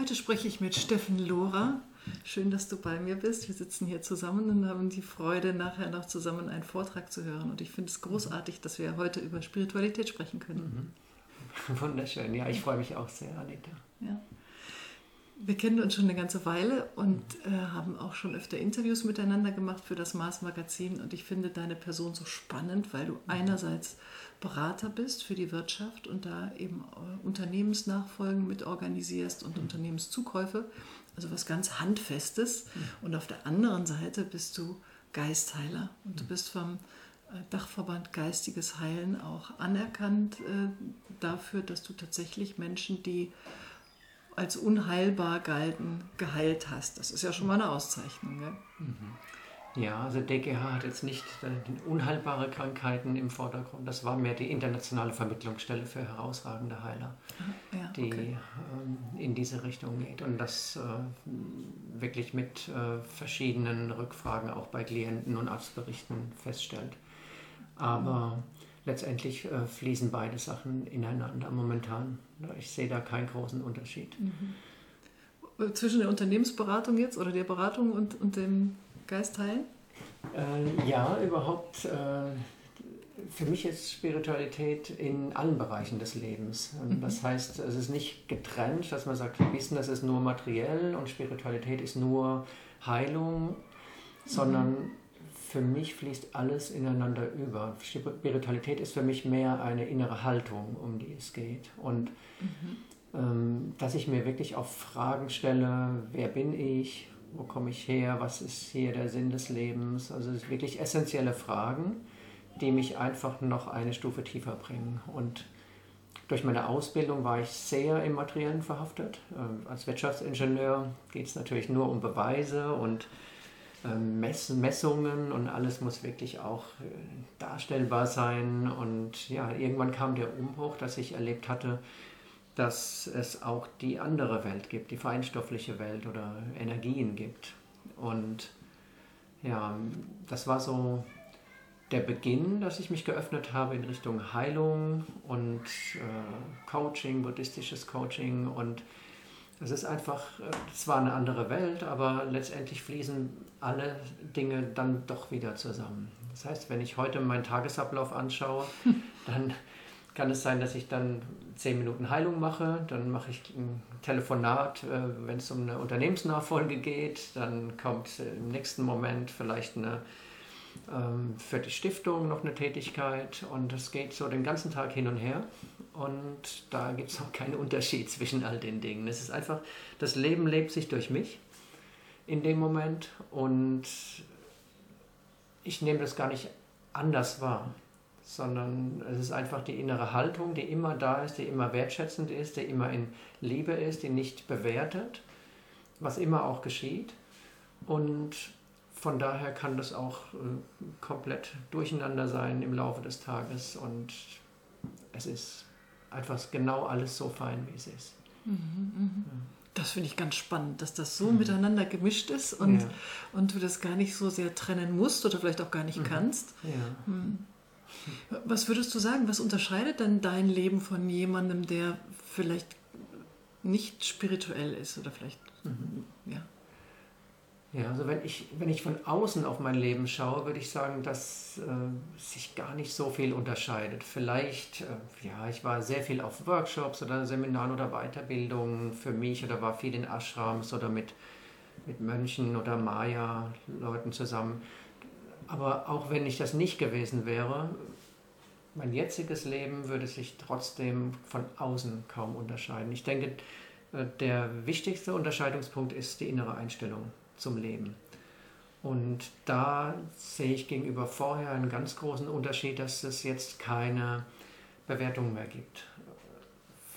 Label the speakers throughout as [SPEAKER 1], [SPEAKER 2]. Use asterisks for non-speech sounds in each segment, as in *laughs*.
[SPEAKER 1] Heute spreche ich mit Steffen Lohrer. Schön, dass du bei mir bist. Wir sitzen hier zusammen und haben die Freude, nachher noch zusammen einen Vortrag zu hören. Und ich finde es großartig, dass wir heute über Spiritualität sprechen können.
[SPEAKER 2] Mhm. *laughs* Wunderschön. Ja, ich freue mich auch sehr, Anita.
[SPEAKER 1] Ja. Wir kennen uns schon eine ganze Weile und äh, haben auch schon öfter Interviews miteinander gemacht für das Mars Magazin. Und ich finde deine Person so spannend, weil du einerseits Berater bist für die Wirtschaft und da eben äh, Unternehmensnachfolgen mit organisierst und mhm. Unternehmenszukäufe, also was ganz Handfestes. Mhm. Und auf der anderen Seite bist du Geistheiler und du bist vom äh, Dachverband Geistiges Heilen auch anerkannt äh, dafür, dass du tatsächlich Menschen, die als unheilbar galten, geheilt hast. Das ist ja schon mal eine Auszeichnung. Gell?
[SPEAKER 2] Mhm. Ja, also DGH hat jetzt nicht unheilbare Krankheiten im Vordergrund. Das war mehr die internationale Vermittlungsstelle für herausragende Heiler, ja, die okay. ähm, in diese Richtung geht und das äh, wirklich mit äh, verschiedenen Rückfragen auch bei Klienten und Arztberichten feststellt. Aber letztendlich äh, fließen beide Sachen ineinander momentan. Ich sehe da keinen großen Unterschied.
[SPEAKER 1] Mhm. Zwischen der Unternehmensberatung jetzt oder der Beratung und, und dem Geistheilen?
[SPEAKER 2] Äh, ja, überhaupt. Äh, für mich ist Spiritualität in allen Bereichen des Lebens. Mhm. Das heißt, es ist nicht getrennt, dass man sagt, Wissen, das ist nur materiell und Spiritualität ist nur Heilung, sondern mhm für mich fließt alles ineinander über. Spiritualität ist für mich mehr eine innere Haltung, um die es geht. Und mhm. ähm, dass ich mir wirklich auf Fragen stelle, wer bin ich, wo komme ich her, was ist hier der Sinn des Lebens. Also wirklich essentielle Fragen, die mich einfach noch eine Stufe tiefer bringen. Und durch meine Ausbildung war ich sehr im Materiellen verhaftet. Ähm, als Wirtschaftsingenieur geht es natürlich nur um Beweise und ähm, Mess Messungen und alles muss wirklich auch äh, darstellbar sein. Und ja, irgendwann kam der Umbruch, dass ich erlebt hatte, dass es auch die andere Welt gibt, die feinstoffliche Welt oder Energien gibt. Und ja, das war so der Beginn, dass ich mich geöffnet habe in Richtung Heilung und äh, Coaching, buddhistisches Coaching und es ist einfach, es war eine andere Welt, aber letztendlich fließen alle Dinge dann doch wieder zusammen. Das heißt, wenn ich heute meinen Tagesablauf anschaue, *laughs* dann kann es sein, dass ich dann zehn Minuten Heilung mache, dann mache ich ein Telefonat, äh, wenn es um eine Unternehmensnachfolge geht, dann kommt im nächsten Moment vielleicht eine für die Stiftung noch eine Tätigkeit und es geht so den ganzen Tag hin und her und da gibt es auch keinen Unterschied *laughs* zwischen all den Dingen. Es ist einfach, das Leben lebt sich durch mich in dem Moment und ich nehme das gar nicht anders wahr, sondern es ist einfach die innere Haltung, die immer da ist, die immer wertschätzend ist, die immer in Liebe ist, die nicht bewertet, was immer auch geschieht. Und von daher kann das auch äh, komplett durcheinander sein im Laufe des Tages und es ist einfach genau alles so fein, wie es ist. Mhm,
[SPEAKER 1] mh. Das finde ich ganz spannend, dass das so mhm. miteinander gemischt ist und, ja. und du das gar nicht so sehr trennen musst oder vielleicht auch gar nicht mhm. kannst. Ja. Mhm. Was würdest du sagen, was unterscheidet denn dein Leben von jemandem, der vielleicht nicht spirituell ist oder vielleicht, mhm. ja?
[SPEAKER 2] Ja, also wenn ich, wenn ich von außen auf mein Leben schaue, würde ich sagen, dass äh, sich gar nicht so viel unterscheidet. Vielleicht, äh, ja, ich war sehr viel auf Workshops oder Seminaren oder Weiterbildungen für mich oder war viel in Ashrams oder mit, mit Mönchen oder Maya-Leuten zusammen. Aber auch wenn ich das nicht gewesen wäre, mein jetziges Leben würde sich trotzdem von außen kaum unterscheiden. Ich denke, äh, der wichtigste Unterscheidungspunkt ist die innere Einstellung zum Leben. Und da sehe ich gegenüber vorher einen ganz großen Unterschied, dass es jetzt keine Bewertung mehr gibt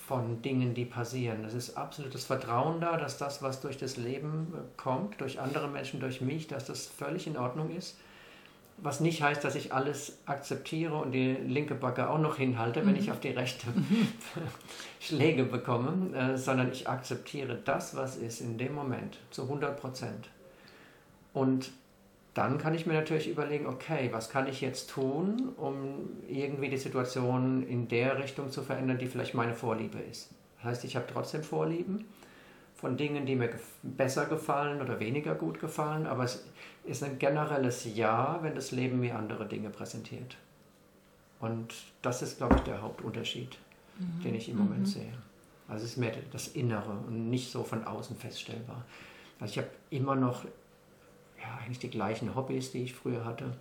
[SPEAKER 2] von Dingen, die passieren. Es ist absolutes Vertrauen da, dass das, was durch das Leben kommt, durch andere Menschen, durch mich, dass das völlig in Ordnung ist. Was nicht heißt, dass ich alles akzeptiere und die linke Backe auch noch hinhalte, mhm. wenn ich auf die rechte *laughs* Schläge bekomme, äh, sondern ich akzeptiere das, was ist in dem Moment zu 100 Prozent. Und dann kann ich mir natürlich überlegen, okay, was kann ich jetzt tun, um irgendwie die Situation in der Richtung zu verändern, die vielleicht meine Vorliebe ist. Das heißt, ich habe trotzdem Vorlieben. von Dingen, die mir besser gefallen oder weniger gut gefallen, aber es ist ein generelles Ja, wenn das Leben mir andere Dinge präsentiert. Und das ist, glaube ich, der Hauptunterschied, mhm. den ich im Moment mhm. sehe. Also es ist mehr das Innere und nicht so von außen feststellbar. Also ich habe immer noch ja, eigentlich die gleichen Hobbys, die ich früher hatte,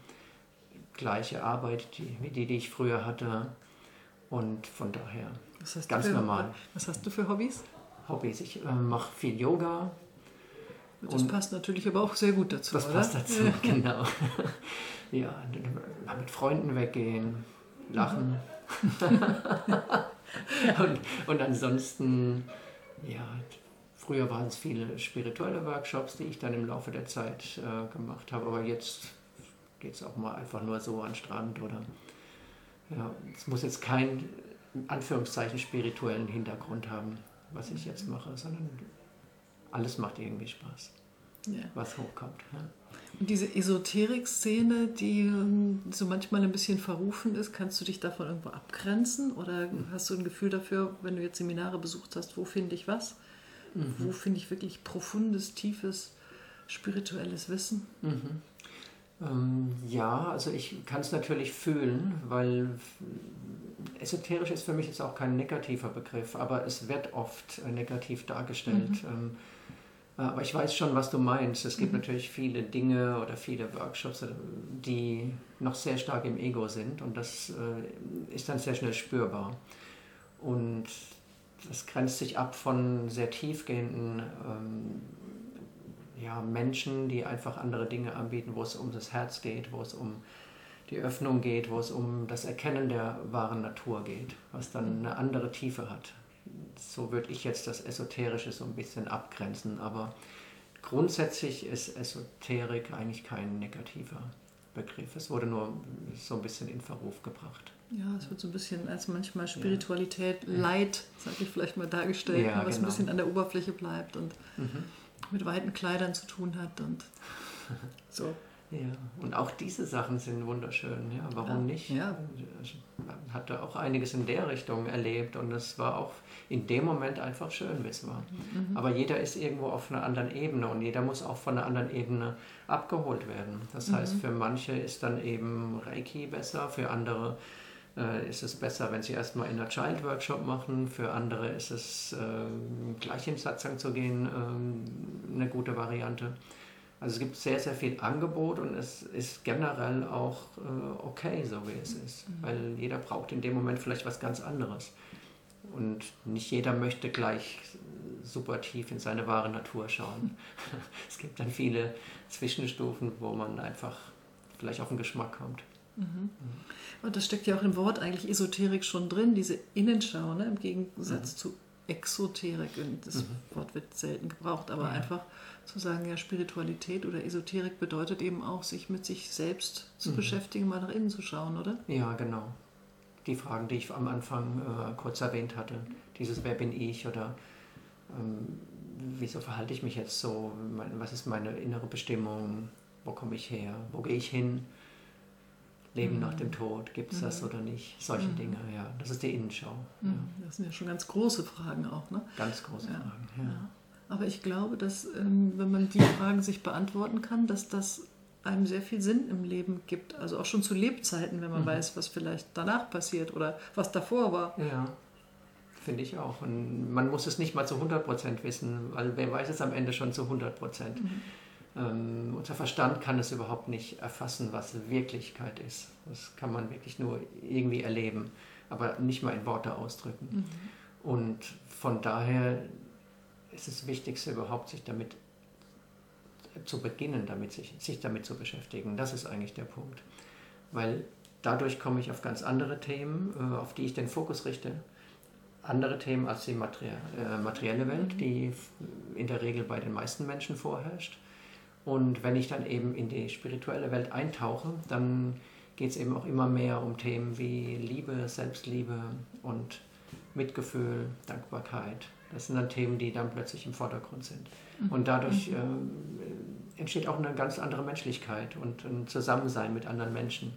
[SPEAKER 2] gleiche Arbeit, die, die, die ich früher hatte und von daher ganz
[SPEAKER 1] für,
[SPEAKER 2] normal.
[SPEAKER 1] Was hast du für Hobbys?
[SPEAKER 2] Hobbys, ich äh, mache viel Yoga.
[SPEAKER 1] Das passt natürlich aber auch sehr gut dazu.
[SPEAKER 2] Das
[SPEAKER 1] oder?
[SPEAKER 2] passt dazu, *laughs* genau. ja, mit Freunden weggehen, lachen. *laughs* *laughs* und, und ansonsten, ja, früher waren es viele spirituelle Workshops, die ich dann im Laufe der Zeit äh, gemacht habe, aber jetzt geht es auch mal einfach nur so an den Strand oder ja, es muss jetzt keinen Anführungszeichen spirituellen Hintergrund haben, was ich jetzt mache, sondern alles macht irgendwie Spaß, ja. was hochkommt. Ja.
[SPEAKER 1] Und diese Esoterik-Szene, die ähm, so manchmal ein bisschen verrufen ist, kannst du dich davon irgendwo abgrenzen? Oder mhm. hast du ein Gefühl dafür, wenn du jetzt Seminare besucht hast, wo finde ich was? Mhm. Wo finde ich wirklich profundes, tiefes, spirituelles Wissen?
[SPEAKER 2] Mhm. Ähm, ja, also ich kann es natürlich fühlen, weil esoterisch ist für mich jetzt auch kein negativer Begriff, aber es wird oft äh, negativ dargestellt. Mhm. Ähm, aber ich weiß schon, was du meinst. Es gibt mhm. natürlich viele Dinge oder viele Workshops, äh, die noch sehr stark im Ego sind und das äh, ist dann sehr schnell spürbar. Und das grenzt sich ab von sehr tiefgehenden ähm, ja, Menschen, die einfach andere Dinge anbieten, wo es um das Herz geht, wo es um die Öffnung geht, wo es um das Erkennen der wahren Natur geht, was dann eine andere Tiefe hat so würde ich jetzt das Esoterische so ein bisschen abgrenzen, aber grundsätzlich ist Esoterik eigentlich kein negativer Begriff. Es wurde nur so ein bisschen in Verruf gebracht.
[SPEAKER 1] Ja, es wird so ein bisschen als manchmal Spiritualität, ja. Leid, sage ich vielleicht mal, dargestellt, ja, was genau. ein bisschen an der Oberfläche bleibt und mhm. mit weiten Kleidern zu tun hat und *laughs* so.
[SPEAKER 2] Ja, und auch diese Sachen sind wunderschön. Ja, warum ja. nicht? Ja. Ich hatte auch einiges in der Richtung erlebt und es war auch in dem Moment einfach schön, wie es war. Mhm. Aber jeder ist irgendwo auf einer anderen Ebene und jeder muss auch von einer anderen Ebene abgeholt werden. Das mhm. heißt, für manche ist dann eben Reiki besser, für andere äh, ist es besser, wenn sie erstmal in einer Child Workshop machen, für andere ist es äh, gleich in Satsang zu gehen äh, eine gute Variante. Also es gibt sehr, sehr viel Angebot und es ist generell auch äh, okay, so wie es ist. Mhm. Weil jeder braucht in dem Moment vielleicht was ganz anderes. Und nicht jeder möchte gleich super tief in seine wahre Natur schauen. *laughs* es gibt dann viele Zwischenstufen, wo man einfach vielleicht auf den Geschmack kommt. Mhm.
[SPEAKER 1] mhm. Und das steckt ja auch im Wort eigentlich Esoterik schon drin, diese Innenschau, ne? im Gegensatz mhm. zu Exoterik. Und das mhm. Wort wird selten gebraucht, aber ja. einfach zu sagen, ja, Spiritualität oder Esoterik bedeutet eben auch, sich mit sich selbst zu mhm. beschäftigen, mal nach innen zu schauen, oder?
[SPEAKER 2] Ja, genau. Die Fragen, die ich am Anfang äh, kurz erwähnt hatte, dieses Wer bin ich oder ähm, wieso verhalte ich mich jetzt so, was ist meine innere Bestimmung, wo komme ich her, wo gehe ich hin, Leben mhm. nach dem Tod, gibt es mhm. das oder nicht, solche mhm. Dinge, ja, das ist die Innenschau.
[SPEAKER 1] Ja. Mhm. Das sind ja schon ganz große Fragen auch, ne?
[SPEAKER 2] Ganz große ja. Fragen, ja. ja.
[SPEAKER 1] Aber ich glaube, dass ähm, wenn man die Fragen sich beantworten kann, dass das einem sehr viel Sinn im Leben gibt. Also auch schon zu Lebzeiten, wenn man mhm. weiß, was vielleicht danach passiert oder was davor war.
[SPEAKER 2] Ja, finde ich auch. Und man muss es nicht mal zu 100% wissen, weil wer weiß es am Ende schon zu 100%. Mhm. Ähm, unser Verstand kann es überhaupt nicht erfassen, was Wirklichkeit ist. Das kann man wirklich nur irgendwie erleben, aber nicht mal in Worte ausdrücken. Mhm. Und von daher ist das Wichtigste überhaupt, sich damit zu beginnen, damit sich, sich damit zu beschäftigen. Das ist eigentlich der Punkt. Weil dadurch komme ich auf ganz andere Themen, äh, auf die ich den Fokus richte. Andere Themen als die äh, materielle Welt, die in der Regel bei den meisten Menschen vorherrscht. Und wenn ich dann eben in die spirituelle Welt eintauche, dann geht es eben auch immer mehr um Themen wie Liebe, Selbstliebe und Mitgefühl, Dankbarkeit, das sind dann Themen, die dann plötzlich im Vordergrund sind. Mhm. Und dadurch mhm. äh, entsteht auch eine ganz andere Menschlichkeit und ein Zusammensein mit anderen Menschen,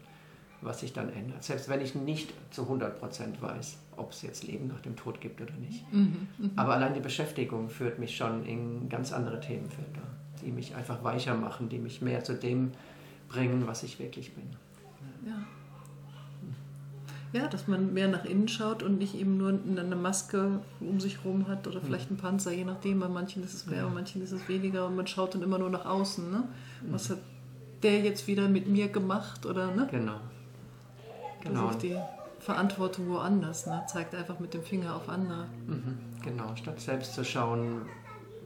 [SPEAKER 2] was sich dann ändert. Selbst wenn ich nicht zu 100% weiß, ob es jetzt Leben nach dem Tod gibt oder nicht. Mhm, mh. Aber allein die Beschäftigung führt mich schon in ganz andere Themenfelder, die mich einfach weicher machen, die mich mehr zu dem bringen, was ich wirklich bin.
[SPEAKER 1] Ja. Ja, dass man mehr nach innen schaut und nicht eben nur eine Maske um sich herum hat oder vielleicht einen Panzer, je nachdem. Bei manchen ist es mehr, bei manchen ist es weniger und man schaut dann immer nur nach außen. Ne? Was hat der jetzt wieder mit mir gemacht? Oder, ne?
[SPEAKER 2] Genau.
[SPEAKER 1] genau. Das die Verantwortung woanders, ne? zeigt einfach mit dem Finger auf andere.
[SPEAKER 2] Mhm, genau, statt selbst zu schauen,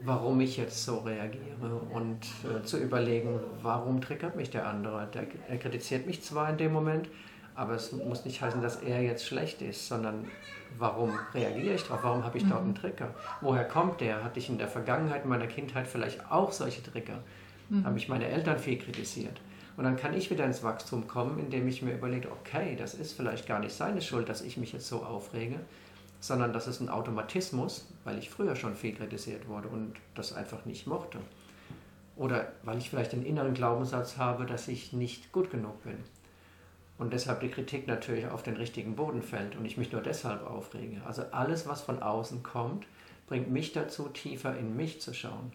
[SPEAKER 2] warum ich jetzt so reagiere und äh, zu überlegen, warum triggert mich der andere. Der, er kritisiert mich zwar in dem Moment, aber es muss nicht heißen, dass er jetzt schlecht ist, sondern warum reagiere ich darauf? Warum habe ich dort einen mhm. Trigger? Woher kommt der? Hatte ich in der Vergangenheit meiner Kindheit vielleicht auch solche Trigger? Mhm. Habe ich meine Eltern viel kritisiert? Und dann kann ich wieder ins Wachstum kommen, indem ich mir überlege, okay, das ist vielleicht gar nicht seine Schuld, dass ich mich jetzt so aufrege, sondern das ist ein Automatismus, weil ich früher schon viel kritisiert wurde und das einfach nicht mochte. Oder weil ich vielleicht den inneren Glaubenssatz habe, dass ich nicht gut genug bin und deshalb die Kritik natürlich auf den richtigen Boden fällt und ich mich nur deshalb aufrege. Also alles, was von außen kommt, bringt mich dazu, tiefer in mich zu schauen,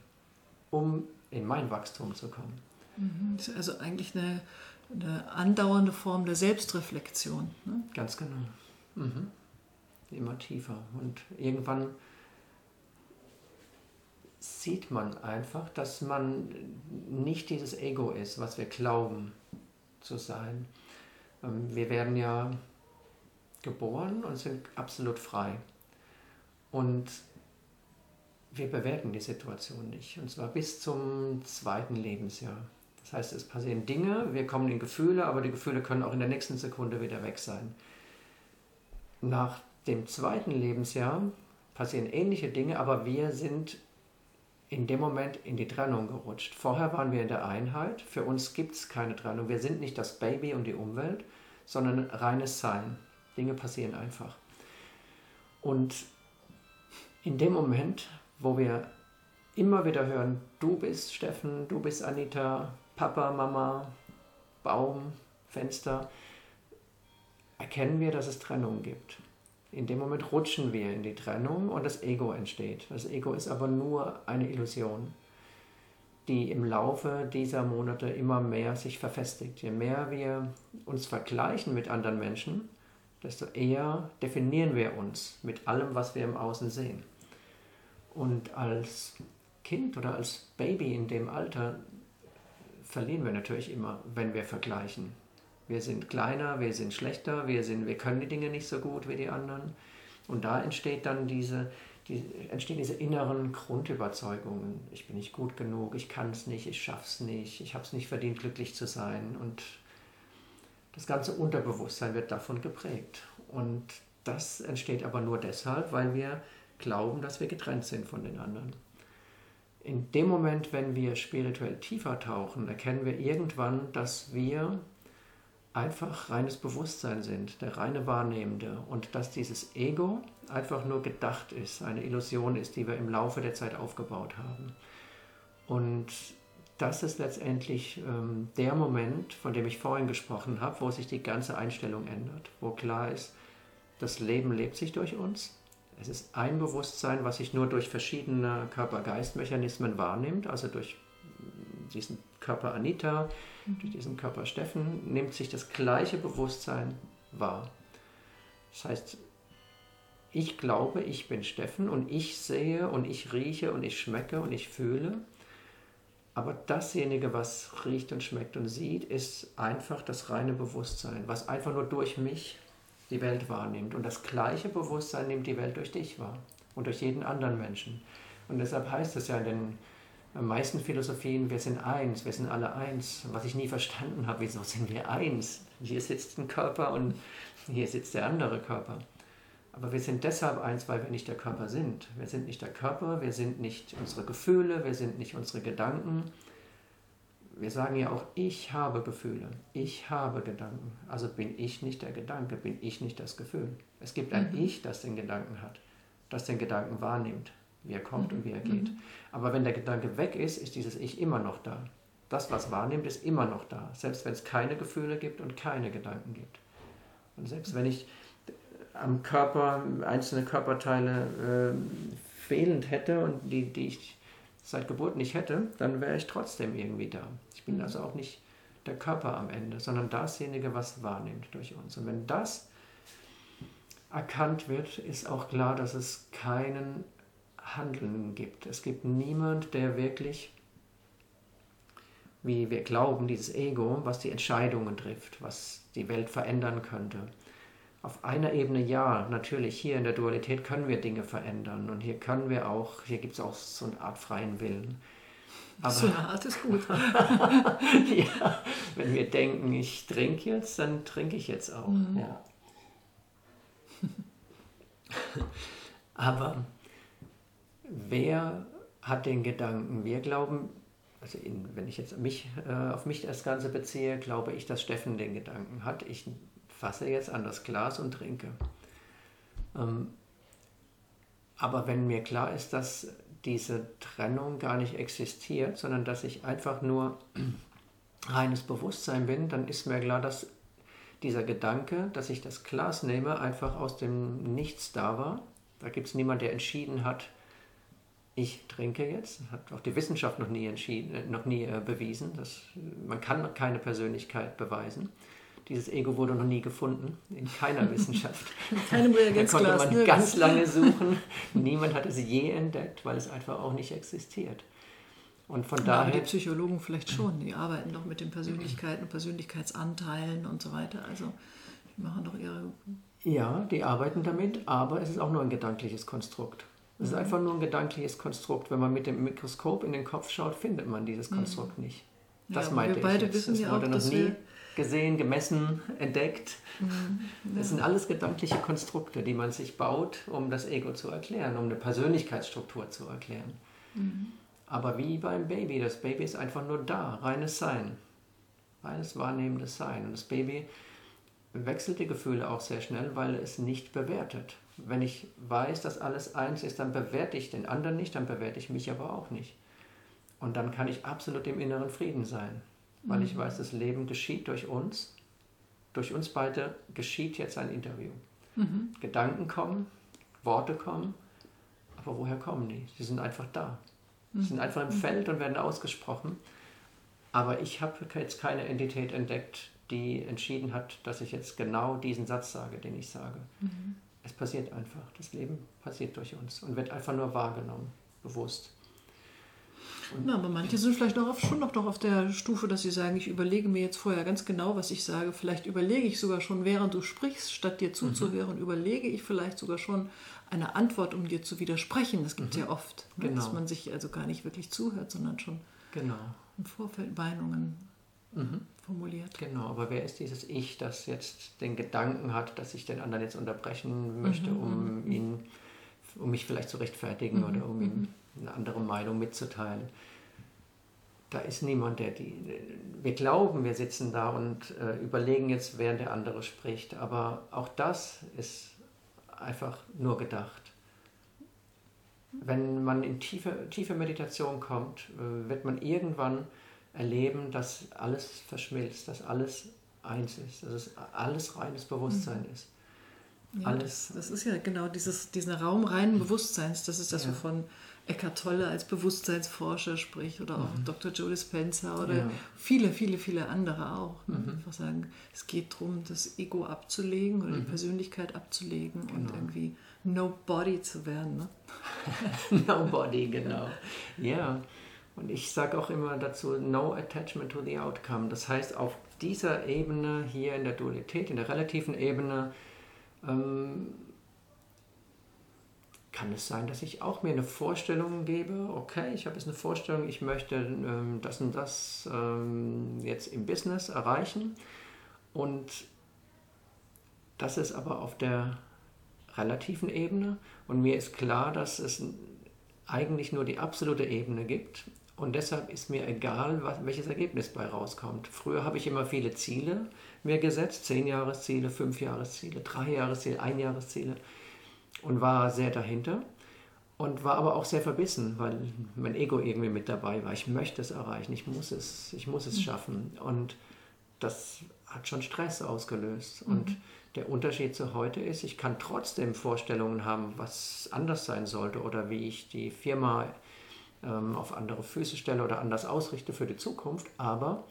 [SPEAKER 2] um in mein Wachstum zu kommen.
[SPEAKER 1] Mhm. Das ist also eigentlich eine, eine andauernde Form der Selbstreflexion. Ne?
[SPEAKER 2] Ganz genau. Mhm. Immer tiefer. Und irgendwann sieht man einfach, dass man nicht dieses Ego ist, was wir glauben zu sein ähm, wir werden ja geboren und sind absolut frei. Und wir bewerten die Situation nicht. Und zwar bis zum zweiten Lebensjahr. Das heißt, es passieren Dinge, wir kommen in Gefühle, aber die Gefühle können auch in der nächsten Sekunde wieder weg sein. Nach dem zweiten Lebensjahr passieren ähnliche Dinge, aber wir sind in dem Moment in die Trennung gerutscht. Vorher waren wir in der Einheit. Für uns gibt es keine Trennung. Wir sind nicht das Baby und die Umwelt, sondern reines Sein. Dinge passieren einfach. Und in dem Moment, wo wir immer wieder hören, du bist Steffen, du bist Anita, Papa, Mama, Baum, Fenster, erkennen wir, dass es Trennung gibt. In dem Moment rutschen wir in die Trennung und das Ego entsteht. Das Ego ist aber nur eine Illusion die im Laufe dieser Monate immer mehr sich verfestigt. Je mehr wir uns vergleichen mit anderen Menschen, desto eher definieren wir uns mit allem, was wir im Außen sehen. Und als Kind oder als Baby in dem Alter verlieren wir natürlich immer, wenn wir vergleichen. Wir sind kleiner, wir sind schlechter, wir, sind, wir können die Dinge nicht so gut wie die anderen. Und da entsteht dann diese, die, entstehen diese inneren Grundüberzeugungen. Ich bin nicht gut genug, ich kann es nicht, ich schaffe es nicht, ich habe es nicht verdient, glücklich zu sein. Und das ganze Unterbewusstsein wird davon geprägt. Und das entsteht aber nur deshalb, weil wir glauben, dass wir getrennt sind von den anderen. In dem Moment, wenn wir spirituell tiefer tauchen, erkennen wir irgendwann, dass wir einfach reines Bewusstsein sind, der reine Wahrnehmende und dass dieses Ego einfach nur gedacht ist, eine Illusion ist, die wir im Laufe der Zeit aufgebaut haben. Und das ist letztendlich ähm, der Moment, von dem ich vorhin gesprochen habe, wo sich die ganze Einstellung ändert, wo klar ist, das Leben lebt sich durch uns. Es ist ein Bewusstsein, was sich nur durch verschiedene Körper-Geist-Mechanismen wahrnimmt, also durch diesen Körper Anita, durch diesen Körper Steffen, nimmt sich das gleiche Bewusstsein wahr. Das heißt, ich glaube, ich bin Steffen und ich sehe und ich rieche und ich schmecke und ich fühle. Aber dasjenige, was riecht und schmeckt und sieht, ist einfach das reine Bewusstsein, was einfach nur durch mich die Welt wahrnimmt. Und das gleiche Bewusstsein nimmt die Welt durch dich wahr und durch jeden anderen Menschen. Und deshalb heißt es ja in den meisten Philosophien, wir sind eins, wir sind alle eins. Was ich nie verstanden habe, wieso sind wir eins? Hier sitzt ein Körper und hier sitzt der andere Körper. Aber wir sind deshalb eins, weil wir nicht der Körper sind. Wir sind nicht der Körper, wir sind nicht unsere Gefühle, wir sind nicht unsere Gedanken. Wir sagen ja auch, ich habe Gefühle, ich habe Gedanken. Also bin ich nicht der Gedanke, bin ich nicht das Gefühl. Es gibt ein mhm. Ich, das den Gedanken hat, das den Gedanken wahrnimmt, wie er kommt mhm. und wie er geht. Mhm. Aber wenn der Gedanke weg ist, ist dieses Ich immer noch da. Das, was wahrnimmt, ist immer noch da, selbst wenn es keine Gefühle gibt und keine Gedanken gibt. Und selbst wenn ich am Körper einzelne Körperteile äh, fehlend hätte und die, die ich seit Geburt nicht hätte, dann wäre ich trotzdem irgendwie da. Ich bin mhm. also auch nicht der Körper am Ende, sondern dasjenige, was wahrnimmt durch uns. Und wenn das erkannt wird, ist auch klar, dass es keinen Handeln gibt. Es gibt niemand, der wirklich, wie wir glauben, dieses Ego, was die Entscheidungen trifft, was die Welt verändern könnte. Auf einer Ebene ja, natürlich, hier in der Dualität können wir Dinge verändern und hier können wir auch, hier gibt es auch so eine Art freien Willen.
[SPEAKER 1] Aber, so eine Art ist gut. *laughs*
[SPEAKER 2] ja, wenn wir denken, ich trinke jetzt, dann trinke ich jetzt auch. Mhm. Ja. Aber wer hat den Gedanken? Wir glauben, also in, wenn ich jetzt mich, äh, auf mich das Ganze beziehe, glaube ich, dass Steffen den Gedanken hat. Ich fasse jetzt an das Glas und trinke. Ähm, aber wenn mir klar ist, dass diese Trennung gar nicht existiert, sondern dass ich einfach nur *clears throat* reines Bewusstsein bin, dann ist mir klar, dass dieser Gedanke, dass ich das Glas nehme, einfach aus dem Nichts da war. Da gibt es niemanden, der entschieden hat, ich trinke jetzt. Hat auch die Wissenschaft noch nie, entschieden, äh, noch nie äh, bewiesen. Das, man kann keine Persönlichkeit beweisen. Dieses Ego wurde noch nie gefunden, in keiner *laughs* Wissenschaft. Reagenzglas. Da konnte man ne? ganz lange suchen. Niemand hat es je entdeckt, weil es einfach auch nicht existiert. Und von daher.
[SPEAKER 1] die Psychologen vielleicht schon, die arbeiten doch mit den Persönlichkeiten, Persönlichkeitsanteilen und so weiter. Also die machen doch ihre.
[SPEAKER 2] Ja, die arbeiten damit, aber es ist auch nur ein gedankliches Konstrukt. Es ist mhm. einfach nur ein gedankliches Konstrukt. Wenn man mit dem Mikroskop in den Kopf schaut, findet man dieses mhm. Konstrukt nicht. Das ja, meinte wir beide ich. Jetzt. Wissen es ja wurde auch, noch nie gesehen, gemessen, entdeckt. Mhm. Ja. Das sind alles gedankliche Konstrukte, die man sich baut, um das Ego zu erklären, um eine Persönlichkeitsstruktur zu erklären. Mhm. Aber wie beim Baby, das Baby ist einfach nur da, reines Sein, reines wahrnehmendes Sein. Und das Baby wechselt die Gefühle auch sehr schnell, weil es nicht bewertet. Wenn ich weiß, dass alles eins ist, dann bewerte ich den anderen nicht, dann bewerte ich mich aber auch nicht. Und dann kann ich absolut im inneren Frieden sein, weil mhm. ich weiß, das Leben geschieht durch uns. Durch uns beide geschieht jetzt ein Interview. Mhm. Gedanken kommen, Worte kommen, aber woher kommen die? Sie sind einfach da. Sie sind einfach im mhm. Feld und werden ausgesprochen. Aber ich habe jetzt keine Entität entdeckt, die entschieden hat, dass ich jetzt genau diesen Satz sage, den ich sage. Mhm. Es passiert einfach. Das Leben passiert durch uns und wird einfach nur wahrgenommen, bewusst.
[SPEAKER 1] Na, aber manche sind vielleicht noch auf, schon noch doch auf der Stufe, dass sie sagen, ich überlege mir jetzt vorher ganz genau, was ich sage. Vielleicht überlege ich sogar schon, während du sprichst, statt dir zuzuhören, mhm. überlege ich vielleicht sogar schon eine Antwort, um dir zu widersprechen. Das gibt es mhm. ja oft, ne? genau. dass man sich also gar nicht wirklich zuhört, sondern schon genau. im Vorfeld Meinungen mhm. formuliert.
[SPEAKER 2] Genau, aber wer ist dieses Ich, das jetzt den Gedanken hat, dass ich den anderen jetzt unterbrechen möchte, mhm. um mhm. ihn, um mich vielleicht zu rechtfertigen mhm. oder um ihm mhm. eine andere Meinung mitzuteilen? Da ist niemand, der die. Wir glauben, wir sitzen da und äh, überlegen jetzt, während der andere spricht, aber auch das ist einfach nur gedacht. Wenn man in tiefe, tiefe Meditation kommt, äh, wird man irgendwann erleben, dass alles verschmilzt, dass alles eins ist, dass es alles reines Bewusstsein mhm. ist.
[SPEAKER 1] Ja, alles. Das, das, ist ja genau dieses, diesen Raum reinen Bewusstseins, das ist das, ja. wovon Eckhart Tolle als Bewusstseinsforscher spricht oder auch mhm. Dr. Joe Dispenza oder ja. viele, viele, viele andere auch. Ne? Mhm. Einfach sagen, es geht darum, das Ego abzulegen oder mhm. die Persönlichkeit abzulegen genau. und irgendwie Nobody zu werden. Ne? *laughs*
[SPEAKER 2] Nobody, genau. Ja, und ich sage auch immer dazu, no attachment to the outcome. Das heißt, auf dieser Ebene hier in der Dualität, in der relativen Ebene, ähm, kann es sein, dass ich auch mir eine Vorstellung gebe, okay, ich habe jetzt eine Vorstellung, ich möchte ähm, das und das ähm, jetzt im Business erreichen. Und das ist aber auf der relativen Ebene. Und mir ist klar, dass es eigentlich nur die absolute Ebene gibt und deshalb ist mir egal, was, welches Ergebnis bei rauskommt. Früher habe ich immer viele Ziele mir gesetzt, zehn Jahresziele, fünf Jahresziele, drei Jahresziele, ein Jahresziele und war sehr dahinter. und war aber auch sehr verbissen, weil mein Ego irgendwie mit dabei war. Ich möchte es erreichen, ich muss es, ich muss es mhm. schaffen. Und das hat schon Stress ausgelöst. Mhm. Und der Unterschied zu heute ist, ich kann trotzdem Vorstellungen haben, was anders sein sollte oder wie ich die Firma ähm, auf andere Füße stelle oder anders ausrichte für die Zukunft. Aber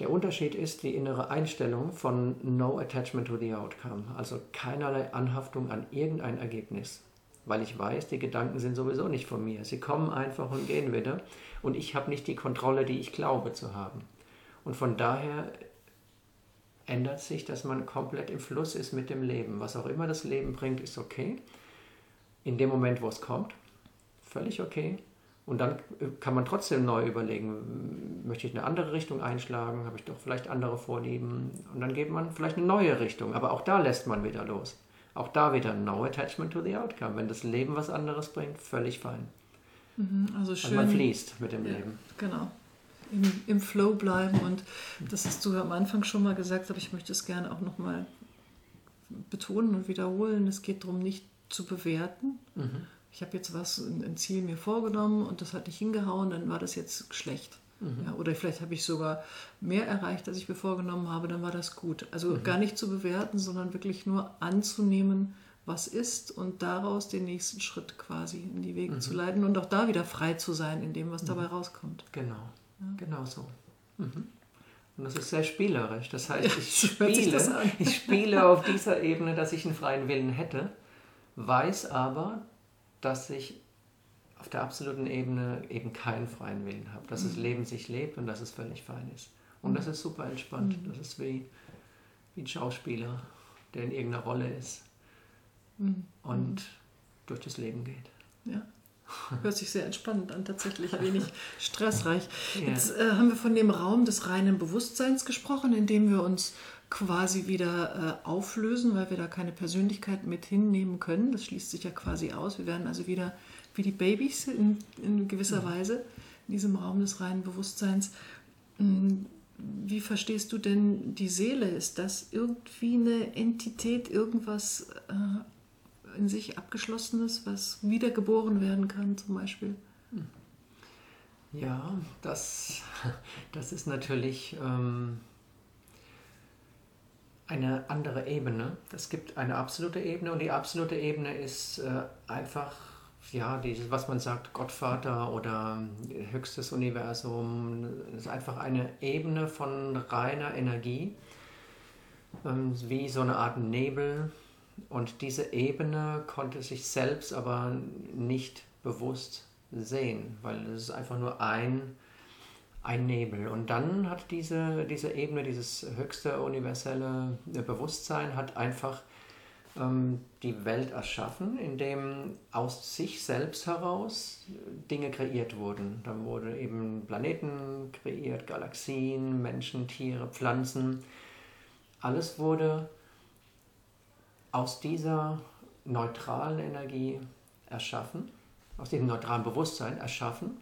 [SPEAKER 2] der Unterschied ist die innere Einstellung von No Attachment to the Outcome, also keinerlei Anhaftung an irgendein Ergebnis weil ich weiß, die Gedanken sind sowieso nicht von mir. Sie kommen einfach und gehen wieder und ich habe nicht die Kontrolle, die ich glaube zu haben. Und von daher ändert sich, dass man komplett im Fluss ist mit dem Leben. Was auch immer das Leben bringt, ist okay. In dem Moment, wo es kommt, völlig okay. Und dann kann man trotzdem neu überlegen, möchte ich eine andere Richtung einschlagen, habe ich doch vielleicht andere Vorlieben. Und dann geht man vielleicht eine neue Richtung. Aber auch da lässt man wieder los. Auch da wieder no attachment to the outcome. Wenn das Leben was anderes bringt, völlig fein.
[SPEAKER 1] Mhm, also schön.
[SPEAKER 2] Also man fließt mit dem ja, Leben.
[SPEAKER 1] Genau. Im, Im, Flow bleiben und das hast du am Anfang schon mal gesagt, aber ich möchte es gerne auch nochmal betonen und wiederholen. Es geht darum, nicht zu bewerten. Mhm. Ich habe jetzt was, ein Ziel mir vorgenommen und das hat nicht hingehauen, dann war das jetzt schlecht. Mhm. Ja, oder vielleicht habe ich sogar mehr erreicht, als ich mir vorgenommen habe, dann war das gut. Also mhm. gar nicht zu bewerten, sondern wirklich nur anzunehmen, was ist und daraus den nächsten Schritt quasi in die Wege mhm. zu leiten und auch da wieder frei zu sein in dem, was dabei mhm. rauskommt.
[SPEAKER 2] Genau, ja. genau so. Mhm. Und das ist sehr spielerisch. Das heißt, ich spiele, ich spiele auf dieser Ebene, dass ich einen freien Willen hätte, weiß aber, dass ich auf der absoluten Ebene eben keinen freien Willen habe. Dass mhm. das Leben sich lebt und dass es völlig fein ist. Und das ist super entspannt. Mhm. Das ist wie, wie ein Schauspieler, der in irgendeiner Rolle ist mhm. und durch das Leben geht.
[SPEAKER 1] Ja. Hört sich sehr entspannend an, tatsächlich wenig *laughs* stressreich. Jetzt äh, haben wir von dem Raum des reinen Bewusstseins gesprochen, in dem wir uns quasi wieder äh, auflösen, weil wir da keine Persönlichkeit mit hinnehmen können. Das schließt sich ja quasi aus. Wir werden also wieder wie die Babys in, in gewisser mhm. Weise in diesem Raum des reinen Bewusstseins. Mm, wie verstehst du denn die Seele? Ist das irgendwie eine Entität, irgendwas äh, in sich abgeschlossenes, was wiedergeboren werden kann zum Beispiel? Hm.
[SPEAKER 2] Ja, das, *laughs* das ist natürlich ähm, eine andere Ebene. Es gibt eine absolute Ebene und die absolute Ebene ist äh, einfach ja, dieses, was man sagt, Gottvater oder höchstes Universum, ist einfach eine Ebene von reiner Energie, ähm, wie so eine Art Nebel. Und diese Ebene konnte sich selbst aber nicht bewusst sehen, weil es ist einfach nur ein, ein Nebel. Und dann hat diese, diese Ebene, dieses höchste universelle Bewusstsein, hat einfach ähm, die Welt erschaffen, in dem aus sich selbst heraus Dinge kreiert wurden. Dann wurden eben Planeten kreiert, Galaxien, Menschen, Tiere, Pflanzen. Alles wurde aus dieser neutralen Energie erschaffen, aus diesem neutralen Bewusstsein erschaffen.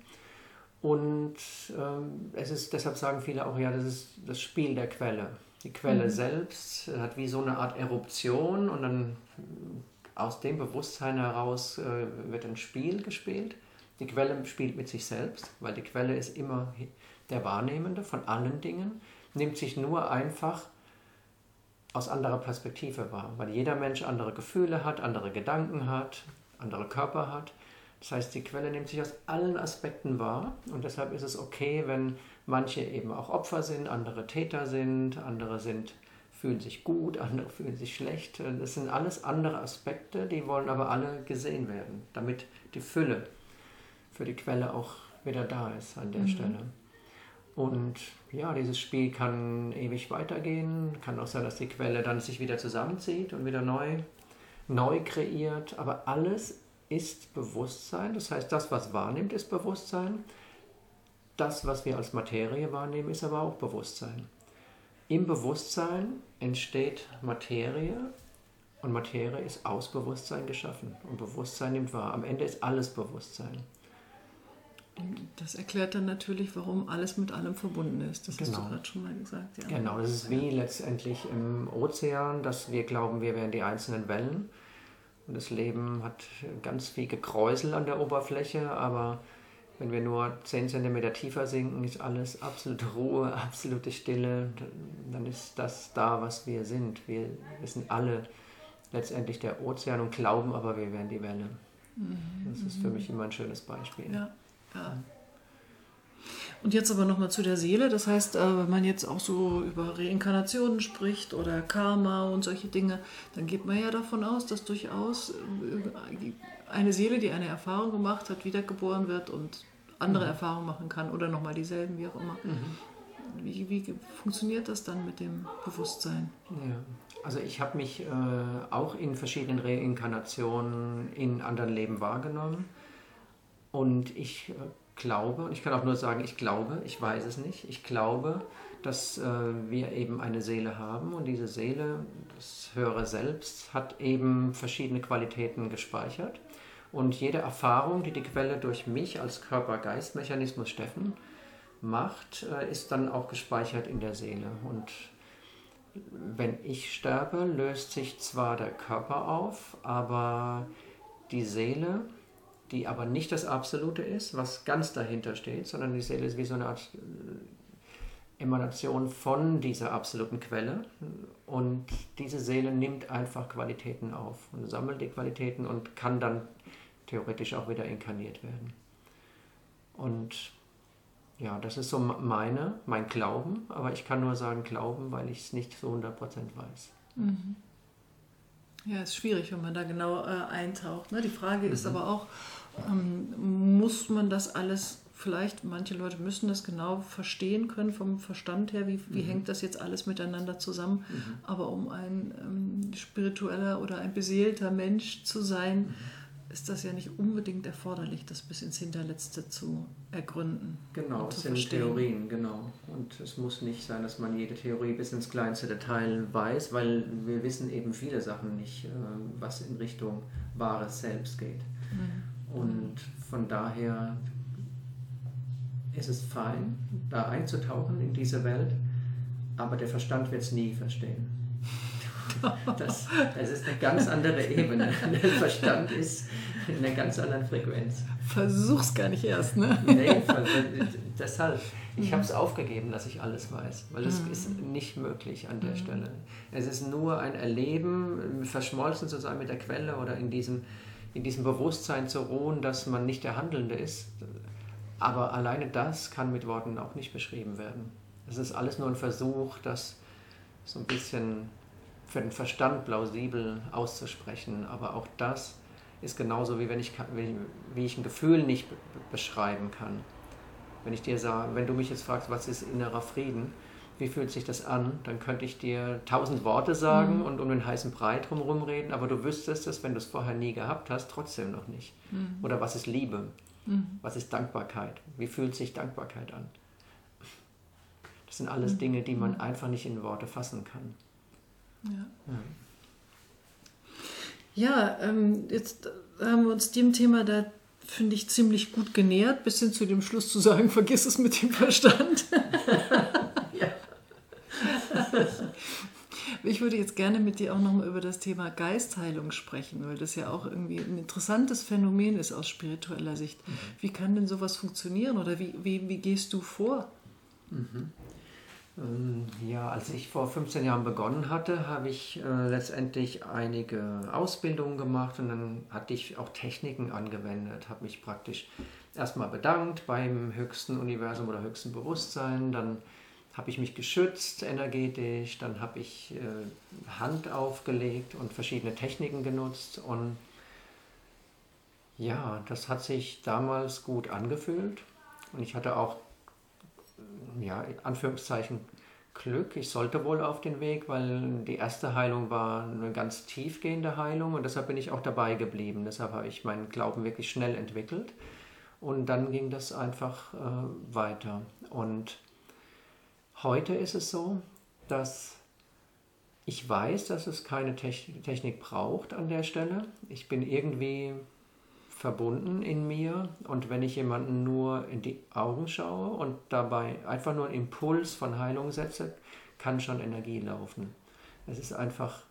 [SPEAKER 2] Und ähm, es ist, deshalb sagen viele auch, ja, das ist das Spiel der Quelle. Die Quelle mhm. selbst hat wie so eine Art Eruption und dann aus dem Bewusstsein heraus äh, wird ein Spiel gespielt. Die Quelle spielt mit sich selbst, weil die Quelle ist immer der Wahrnehmende von allen Dingen, nimmt sich nur einfach aus anderer Perspektive wahr, weil jeder Mensch andere Gefühle hat, andere Gedanken hat, andere Körper hat. Das heißt, die Quelle nimmt sich aus allen Aspekten wahr und deshalb ist es okay, wenn manche eben auch Opfer sind, andere Täter sind, andere sind, fühlen sich gut, *laughs* andere fühlen sich schlecht. Das sind alles andere Aspekte, die wollen aber alle gesehen werden, damit die Fülle für die Quelle auch wieder da ist an der mhm. Stelle. Und ja, dieses Spiel kann ewig weitergehen. Kann auch sein, dass die Quelle dann sich wieder zusammenzieht und wieder neu, neu kreiert. Aber alles ist Bewusstsein. Das heißt, das, was wahrnimmt, ist Bewusstsein. Das, was wir als Materie wahrnehmen, ist aber auch Bewusstsein. Im Bewusstsein entsteht Materie und Materie ist aus Bewusstsein geschaffen und Bewusstsein nimmt wahr. Am Ende ist alles Bewusstsein.
[SPEAKER 1] Das erklärt dann natürlich, warum alles mit allem verbunden ist. Das genau. hast du genau. gerade schon mal gesagt.
[SPEAKER 2] Ja. Genau, das ist wie letztendlich im Ozean, dass wir glauben, wir wären die einzelnen Wellen Und das Leben hat ganz viel Gekräusel an der Oberfläche, aber wenn wir nur 10 cm tiefer sinken, ist alles absolute Ruhe, *laughs* absolute Stille. Dann ist das da, was wir sind. Wir, wir sind alle letztendlich der Ozean und glauben aber, wir wären die Welle. Mhm. Das ist für mich immer ein schönes Beispiel.
[SPEAKER 1] Ja, ja. Und jetzt aber nochmal zu der Seele. Das heißt, äh, wenn man jetzt auch so über Reinkarnationen spricht oder Karma und solche Dinge, dann geht man ja davon aus, dass durchaus äh, eine Seele, die eine Erfahrung gemacht hat, wiedergeboren wird und andere mhm. Erfahrungen machen kann oder nochmal dieselben, wie auch immer. Mhm. Wie, wie funktioniert das dann mit dem Bewusstsein?
[SPEAKER 2] Ja. Also ich habe mich äh, auch in verschiedenen Reinkarnationen in anderen Leben wahrgenommen und ich äh, glaube, und ich kann auch nur sagen, ich glaube, ich weiß es nicht, ich glaube, dass äh, wir eben eine Seele haben und diese Seele, das höhere Selbst, hat eben verschiedene Qualitäten gespeichert. Und jede Erfahrung, die die Quelle durch mich als Körper-Geist-Mechanismus Steffen macht, äh, ist dann auch gespeichert in der Seele. Und wenn ich sterbe, löst sich zwar der Körper auf, aber die Seele die aber nicht das Absolute ist, was ganz dahinter steht, sondern die Seele ist wie so eine Art äh, Emanation von dieser absoluten Quelle. Und diese Seele nimmt einfach Qualitäten auf und sammelt die Qualitäten und kann dann theoretisch auch wieder inkarniert werden. Und ja, das ist so meine, mein Glauben, aber ich kann nur sagen Glauben, weil ich es nicht so 100% weiß. Mhm.
[SPEAKER 1] Ja, ist schwierig, wenn man da genau äh, eintaucht. Ne? Die Frage mhm. ist aber auch, ähm, muss man das alles, vielleicht manche Leute müssen das genau verstehen können vom Verstand her, wie, wie mhm. hängt das jetzt alles miteinander zusammen. Mhm. Aber um ein ähm, spiritueller oder ein beseelter Mensch zu sein, mhm. Ist das ja nicht unbedingt erforderlich, das bis ins Hinterletzte zu ergründen.
[SPEAKER 2] Genau, es sind. Theorien, genau. Und es muss nicht sein, dass man jede Theorie bis ins kleinste Detail weiß, weil wir wissen eben viele Sachen nicht, äh, was in Richtung wahres Selbst geht. Mhm. Und von daher ist es fein, da einzutauchen in diese Welt, aber der Verstand wird es nie verstehen. Das, das ist eine ganz andere Ebene. Der Verstand ist in einer ganz anderen Frequenz.
[SPEAKER 1] Versuch's gar nicht erst, ne?
[SPEAKER 2] Nee, deshalb. Ich habe es aufgegeben, dass ich alles weiß, weil es mhm. ist nicht möglich an der mhm. Stelle. Es ist nur ein Erleben, verschmolzen zu sein mit der Quelle oder in diesem in diesem Bewusstsein zu ruhen, dass man nicht der Handelnde ist. Aber alleine das kann mit Worten auch nicht beschrieben werden. Es ist alles nur ein Versuch, das so ein bisschen für den Verstand plausibel auszusprechen. Aber auch das ist genauso wie wenn ich, wie ich ein Gefühl nicht beschreiben kann. Wenn ich dir sage, wenn du mich jetzt fragst, was ist innerer Frieden, wie fühlt sich das an, dann könnte ich dir tausend Worte sagen mhm. und um den heißen Brei drumherum reden, aber du wüsstest es, wenn du es vorher nie gehabt hast, trotzdem noch nicht. Mhm. Oder was ist Liebe? Mhm. Was ist Dankbarkeit? Wie fühlt sich Dankbarkeit an? Das sind alles mhm. Dinge, die man mhm. einfach nicht in Worte fassen kann.
[SPEAKER 1] Ja, ähm, jetzt haben wir uns dem Thema da finde ich, ziemlich gut genähert, bis hin zu dem Schluss zu sagen, *laughs* vergiss es mit dem Verstand. *laughs* Ich würde jetzt gerne mit dir auch nochmal über das Thema Geistheilung sprechen, weil das ja auch irgendwie ein interessantes Phänomen ist aus spiritueller Sicht. Mhm. Wie kann denn sowas funktionieren oder wie, wie, wie gehst du vor?
[SPEAKER 2] Mhm. Ähm, ja, als ich vor 15 Jahren begonnen hatte, habe ich äh, letztendlich einige Ausbildungen gemacht und dann hatte ich auch Techniken angewendet, habe mich praktisch erstmal bedankt beim höchsten Universum oder höchsten Bewusstsein, dann habe ich mich geschützt energetisch, dann habe ich äh, Hand aufgelegt und verschiedene Techniken genutzt und ja, das hat sich damals gut angefühlt und ich hatte auch, ja, in Anführungszeichen Glück. Ich sollte wohl auf den Weg, weil die erste Heilung war eine ganz tiefgehende Heilung und deshalb bin ich auch dabei geblieben. Deshalb habe ich meinen Glauben wirklich schnell entwickelt und dann ging das einfach äh, weiter. Und Heute ist es so, dass ich weiß, dass es keine Technik braucht an der Stelle. Ich bin irgendwie verbunden in mir und wenn ich jemanden nur in die Augen schaue und dabei einfach nur einen Impuls von Heilung setze, kann schon Energie laufen. Es ist einfach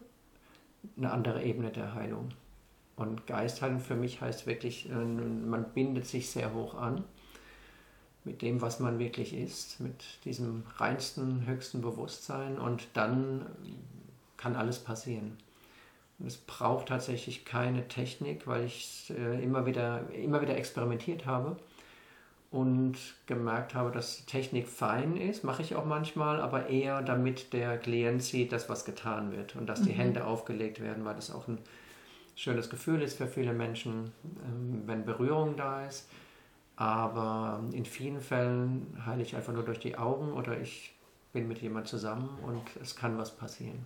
[SPEAKER 2] eine andere Ebene der Heilung. Und Geistheilung für mich heißt wirklich, äh, man bindet sich sehr hoch an mit dem, was man wirklich ist, mit diesem reinsten, höchsten Bewusstsein und dann kann alles passieren. Es braucht tatsächlich keine Technik, weil ich äh, immer, wieder, immer wieder experimentiert habe und gemerkt habe, dass Technik fein ist, mache ich auch manchmal, aber eher damit der Klient sieht, dass was getan wird und dass die mhm. Hände aufgelegt werden, weil das auch ein schönes Gefühl ist für viele Menschen, ähm, wenn Berührung da ist. Aber in vielen Fällen heile ich einfach nur durch die Augen oder ich bin mit jemand zusammen und es kann was passieren.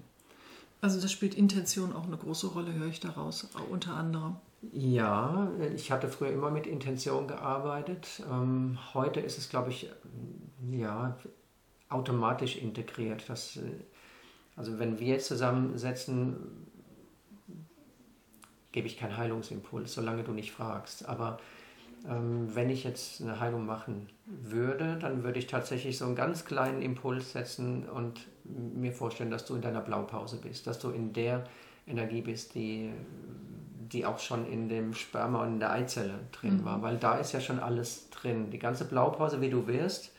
[SPEAKER 1] Also das spielt Intention auch eine große Rolle, höre ich daraus, unter anderem.
[SPEAKER 2] Ja, ich hatte früher immer mit Intention gearbeitet. Ähm, heute ist es, glaube ich, ja, automatisch integriert. Dass, äh, also wenn wir jetzt zusammensetzen, gebe ich keinen Heilungsimpuls, solange du nicht fragst. Aber ähm, wenn ich jetzt eine Heilung machen würde, dann würde ich tatsächlich so einen ganz kleinen Impuls setzen und mir vorstellen, dass du in deiner Blaupause bist, dass du in der Energie bist, die, die auch schon in dem Sperma und in der Eizelle drin mhm. war, weil da ist ja schon alles drin. Die ganze Blaupause, wie du wirst,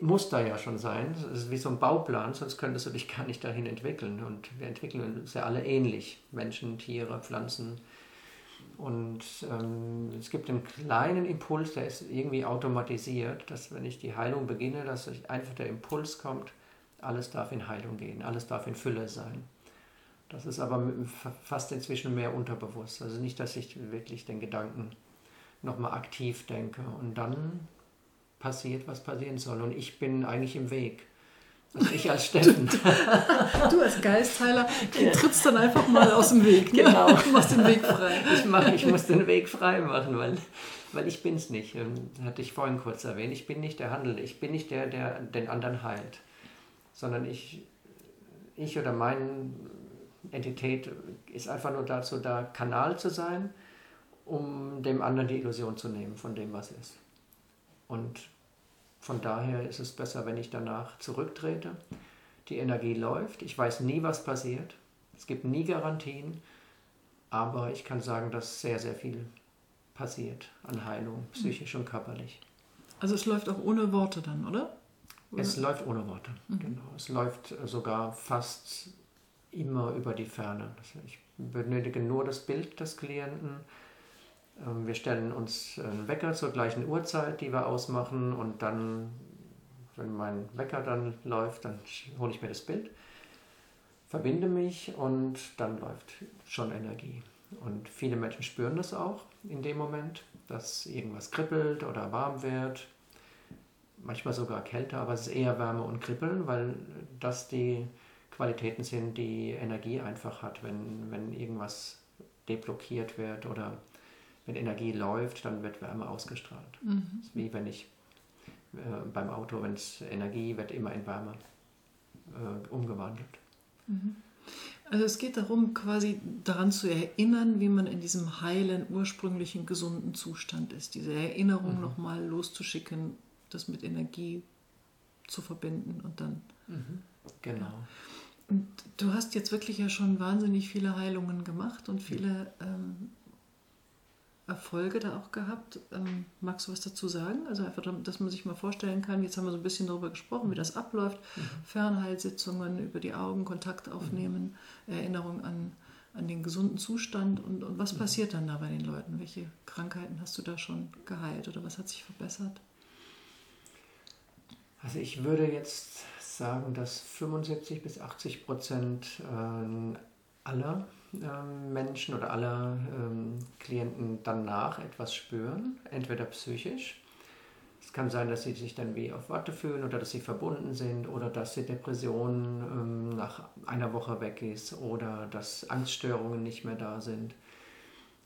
[SPEAKER 2] muss da ja schon sein. Das ist wie so ein Bauplan, sonst könntest du dich gar nicht dahin entwickeln. Und wir entwickeln uns ja alle ähnlich. Menschen, Tiere, Pflanzen, und ähm, es gibt einen kleinen Impuls, der ist irgendwie automatisiert, dass wenn ich die Heilung beginne, dass einfach der Impuls kommt, alles darf in Heilung gehen, alles darf in Fülle sein. Das ist aber fast inzwischen mehr unterbewusst. Also nicht, dass ich wirklich den Gedanken nochmal aktiv denke. Und dann passiert, was passieren soll. Und ich bin eigentlich im Weg. Also ich als Steffen. *laughs*
[SPEAKER 1] du als Geistheiler trittst dann einfach mal aus dem Weg. Ne? Genau. Du machst den Weg frei.
[SPEAKER 2] Ich, mach, ich muss den Weg frei machen, weil, weil ich bin es nicht. Das hatte ich vorhin kurz erwähnt. Ich bin nicht der Handelnde. Ich bin nicht der, der den anderen heilt. Sondern ich, ich oder meine Entität ist einfach nur dazu da, Kanal zu sein, um dem anderen die Illusion zu nehmen von dem, was ist. Und von daher ist es besser, wenn ich danach zurücktrete. Die Energie läuft. Ich weiß nie, was passiert. Es gibt nie Garantien. Aber ich kann sagen, dass sehr, sehr viel passiert an Heilung, psychisch und körperlich.
[SPEAKER 1] Also es läuft auch ohne Worte dann, oder?
[SPEAKER 2] Oder? Es läuft ohne Worte, mhm. genau. Es läuft sogar fast immer über die Ferne. Ich benötige nur das Bild des Klienten ähm, wir stellen uns einen Wecker zur gleichen Uhrzeit, die wir ausmachen und dann, wenn mein Wecker dann läuft, dann hole ich mir das Bild, verbinde mich und dann läuft schon Energie. Und viele Menschen spüren das auch in dem Moment, dass irgendwas kribbelt oder warm wird. Manchmal sogar kälter, aber es ist eher Wärme und Kribbeln, weil das die Qualitäten sind, die Energie einfach hat, wenn, wenn irgendwas deblockiert wird oder wenn Energie läuft, dann wird Wärme ausgestrahlt. Mhm. Wie wenn ich äh, beim Auto, wenn es Energie wird immer in Wärme äh, umgewandelt.
[SPEAKER 1] Mhm. Also es geht darum, quasi daran zu erinnern, wie man in diesem heilen, ursprünglichen, gesunden Zustand ist. Diese Erinnerung mhm. nochmal loszuschicken, das mit Energie zu verbinden und dann.
[SPEAKER 2] Mhm. Genau. Ja.
[SPEAKER 1] Und du hast jetzt wirklich ja schon wahnsinnig viele Heilungen gemacht und viele ähm, Erfolge da auch gehabt. Ähm, magst du was dazu sagen? Also einfach, dass man sich mal vorstellen kann, jetzt haben wir so ein bisschen darüber gesprochen, wie das abläuft. Mhm. Fernheilsitzungen über die Augen, Kontakt aufnehmen, mhm. Erinnerung an, an den gesunden Zustand und, und was mhm. passiert dann da bei den Leuten? Welche Krankheiten hast du da schon geheilt oder was hat sich verbessert?
[SPEAKER 2] Also ich würde jetzt sagen, dass 75 bis 80 Prozent äh, aller ähm, Menschen oder alle ähm, Klienten danach etwas spüren, entweder psychisch. Es kann sein, dass sie sich dann wie auf Watte fühlen oder dass sie verbunden sind oder dass die Depression ähm, nach einer Woche weg ist oder dass Angststörungen nicht mehr da sind.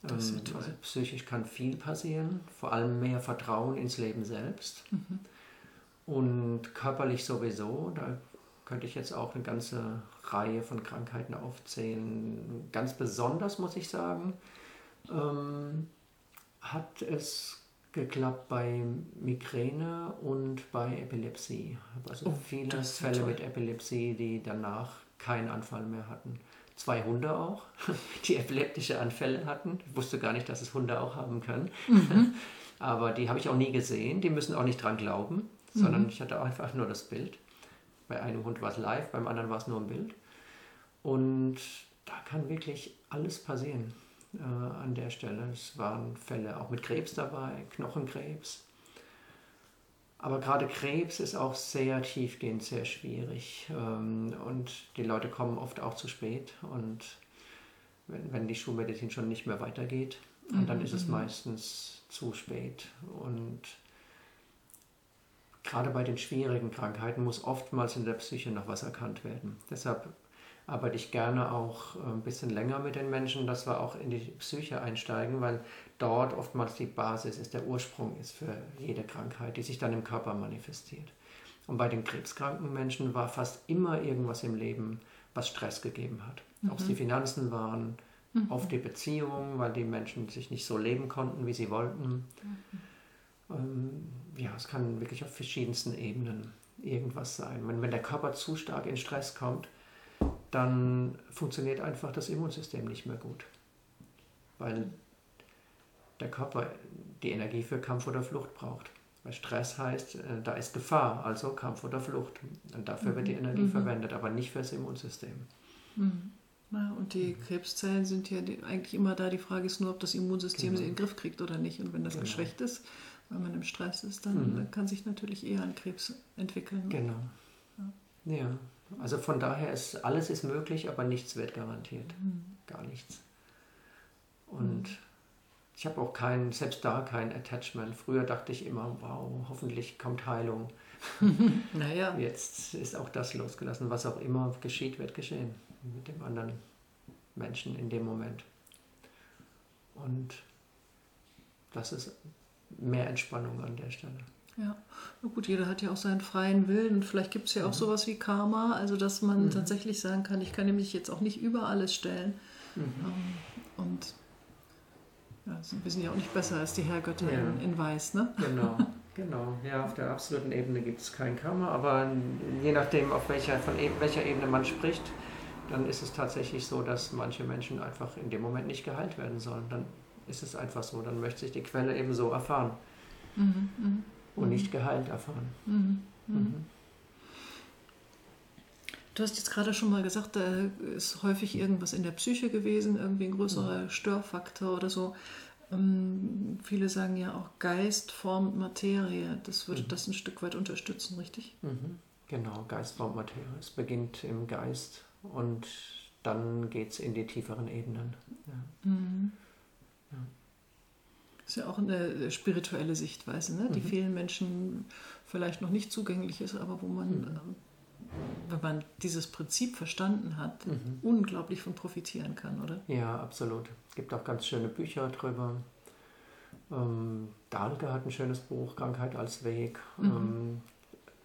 [SPEAKER 2] Ähm, also psychisch kann viel passieren, vor allem mehr Vertrauen ins Leben selbst. Mhm. Und körperlich sowieso, da könnte ich jetzt auch eine ganze Reihe von Krankheiten aufzählen. Ganz besonders muss ich sagen, ähm, hat es geklappt bei Migräne und bei Epilepsie. Also oh, viele Fälle mit Epilepsie, die danach keinen Anfall mehr hatten. zwei Hunde auch, *laughs* die epileptische Anfälle hatten. Ich wusste gar nicht, dass es Hunde auch haben können.
[SPEAKER 1] Mhm. *laughs*
[SPEAKER 2] Aber die habe ich auch nie gesehen. Die müssen auch nicht dran glauben, sondern ich hatte einfach nur das Bild. Bei einem Hund war es live, beim anderen war es nur ein Bild. Und da kann wirklich alles passieren äh, an der Stelle. Es waren Fälle auch mit Krebs dabei, Knochenkrebs. Aber gerade Krebs ist auch sehr tiefgehend, sehr schwierig. Ähm, und die Leute kommen oft auch zu spät. Und wenn, wenn die Schulmedizin schon nicht mehr weitergeht, und dann ist es meistens zu spät. Und gerade bei den schwierigen Krankheiten muss oftmals in der Psyche noch was erkannt werden. Deshalb arbeite ich gerne auch ein bisschen länger mit den Menschen, dass wir auch in die Psyche einsteigen, weil dort oftmals die Basis ist, der Ursprung ist für jede Krankheit, die sich dann im Körper manifestiert. Und bei den krebskranken Menschen war fast immer irgendwas im Leben, was Stress gegeben hat. Ob es die Finanzen waren, oft die Beziehung, weil die Menschen sich nicht so leben konnten, wie sie wollten. Ähm, es kann wirklich auf verschiedensten Ebenen irgendwas sein. Wenn, wenn der Körper zu stark in Stress kommt, dann funktioniert einfach das Immunsystem nicht mehr gut. Weil der Körper die Energie für Kampf oder Flucht braucht. Weil Stress heißt, äh, da ist Gefahr, also Kampf oder Flucht. Und dafür wird die Energie verwendet, aber nicht fürs Immunsystem.
[SPEAKER 1] Ja, und die Krebszellen sind ja eigentlich immer da. Die Frage ist nur, ob das Immunsystem
[SPEAKER 2] Genau.
[SPEAKER 1] sie in den Griff kriegt oder nicht. Und wenn das
[SPEAKER 2] Genau.
[SPEAKER 1] geschwächt ist, weil man im Stress ist, dann kann sich natürlich eher ein Krebs entwickeln.
[SPEAKER 2] Genau. Ja, also von daher ist alles ist möglich, aber nichts wird garantiert. Gar nichts. Und ich habe auch kein, selbst da kein Attachment. Früher dachte ich immer, wow, hoffentlich kommt Heilung. *laughs*
[SPEAKER 1] Naja,
[SPEAKER 2] Jetzt ist auch das losgelassen. Was auch immer geschieht, wird geschehen mit dem anderen Menschen in dem Moment. Und das ist mehr Entspannung an der Stelle.
[SPEAKER 1] ja. Na gut, jeder hat ja auch seinen freien Willen. Und vielleicht gibt es ja auch sowas wie Karma, also dass man tatsächlich sagen kann, ich kann mich jetzt auch nicht über alles stellen. Ähm, Und ja, wir sind ja auch nicht besser als die Herrgötter
[SPEAKER 2] Ja.
[SPEAKER 1] in, in Weiß, ne?
[SPEAKER 2] Genau, *laughs* genau. Ja, auf der absoluten Ebene gibt es kein Karma, aber je nachdem, auf welcher, von e welcher Ebene man spricht, dann ist es tatsächlich so, dass manche Menschen einfach in dem Moment nicht geheilt werden sollen. Dann ist es einfach so. Dann möchte sich die Quelle eben so erfahren und nicht geheilt erfahren. Mhm.
[SPEAKER 1] Du hast jetzt gerade schon mal gesagt, da ist häufig irgendwas in der Psyche gewesen, irgendwie ein größerer Störfaktor oder so. Ähm, viele sagen ja auch Geist formt Materie. Das würde das ein Stück weit unterstützen, richtig?
[SPEAKER 2] Mhm. Genau, Geist formt Materie. Es beginnt im Geist und dann geht es in die tieferen Ebenen. Ja.
[SPEAKER 1] Das ist ja auch eine spirituelle Sichtweise, ne? die vielen Menschen vielleicht noch nicht zugänglich ist, aber wo man, ähm, wenn man dieses Prinzip verstanden hat, unglaublich von profitieren kann, oder?
[SPEAKER 2] Ja, absolut. Es gibt auch ganz schöne Bücher drüber. Ähm, Dahlke hat ein schönes Buch, Krankheit als Weg. Ähm,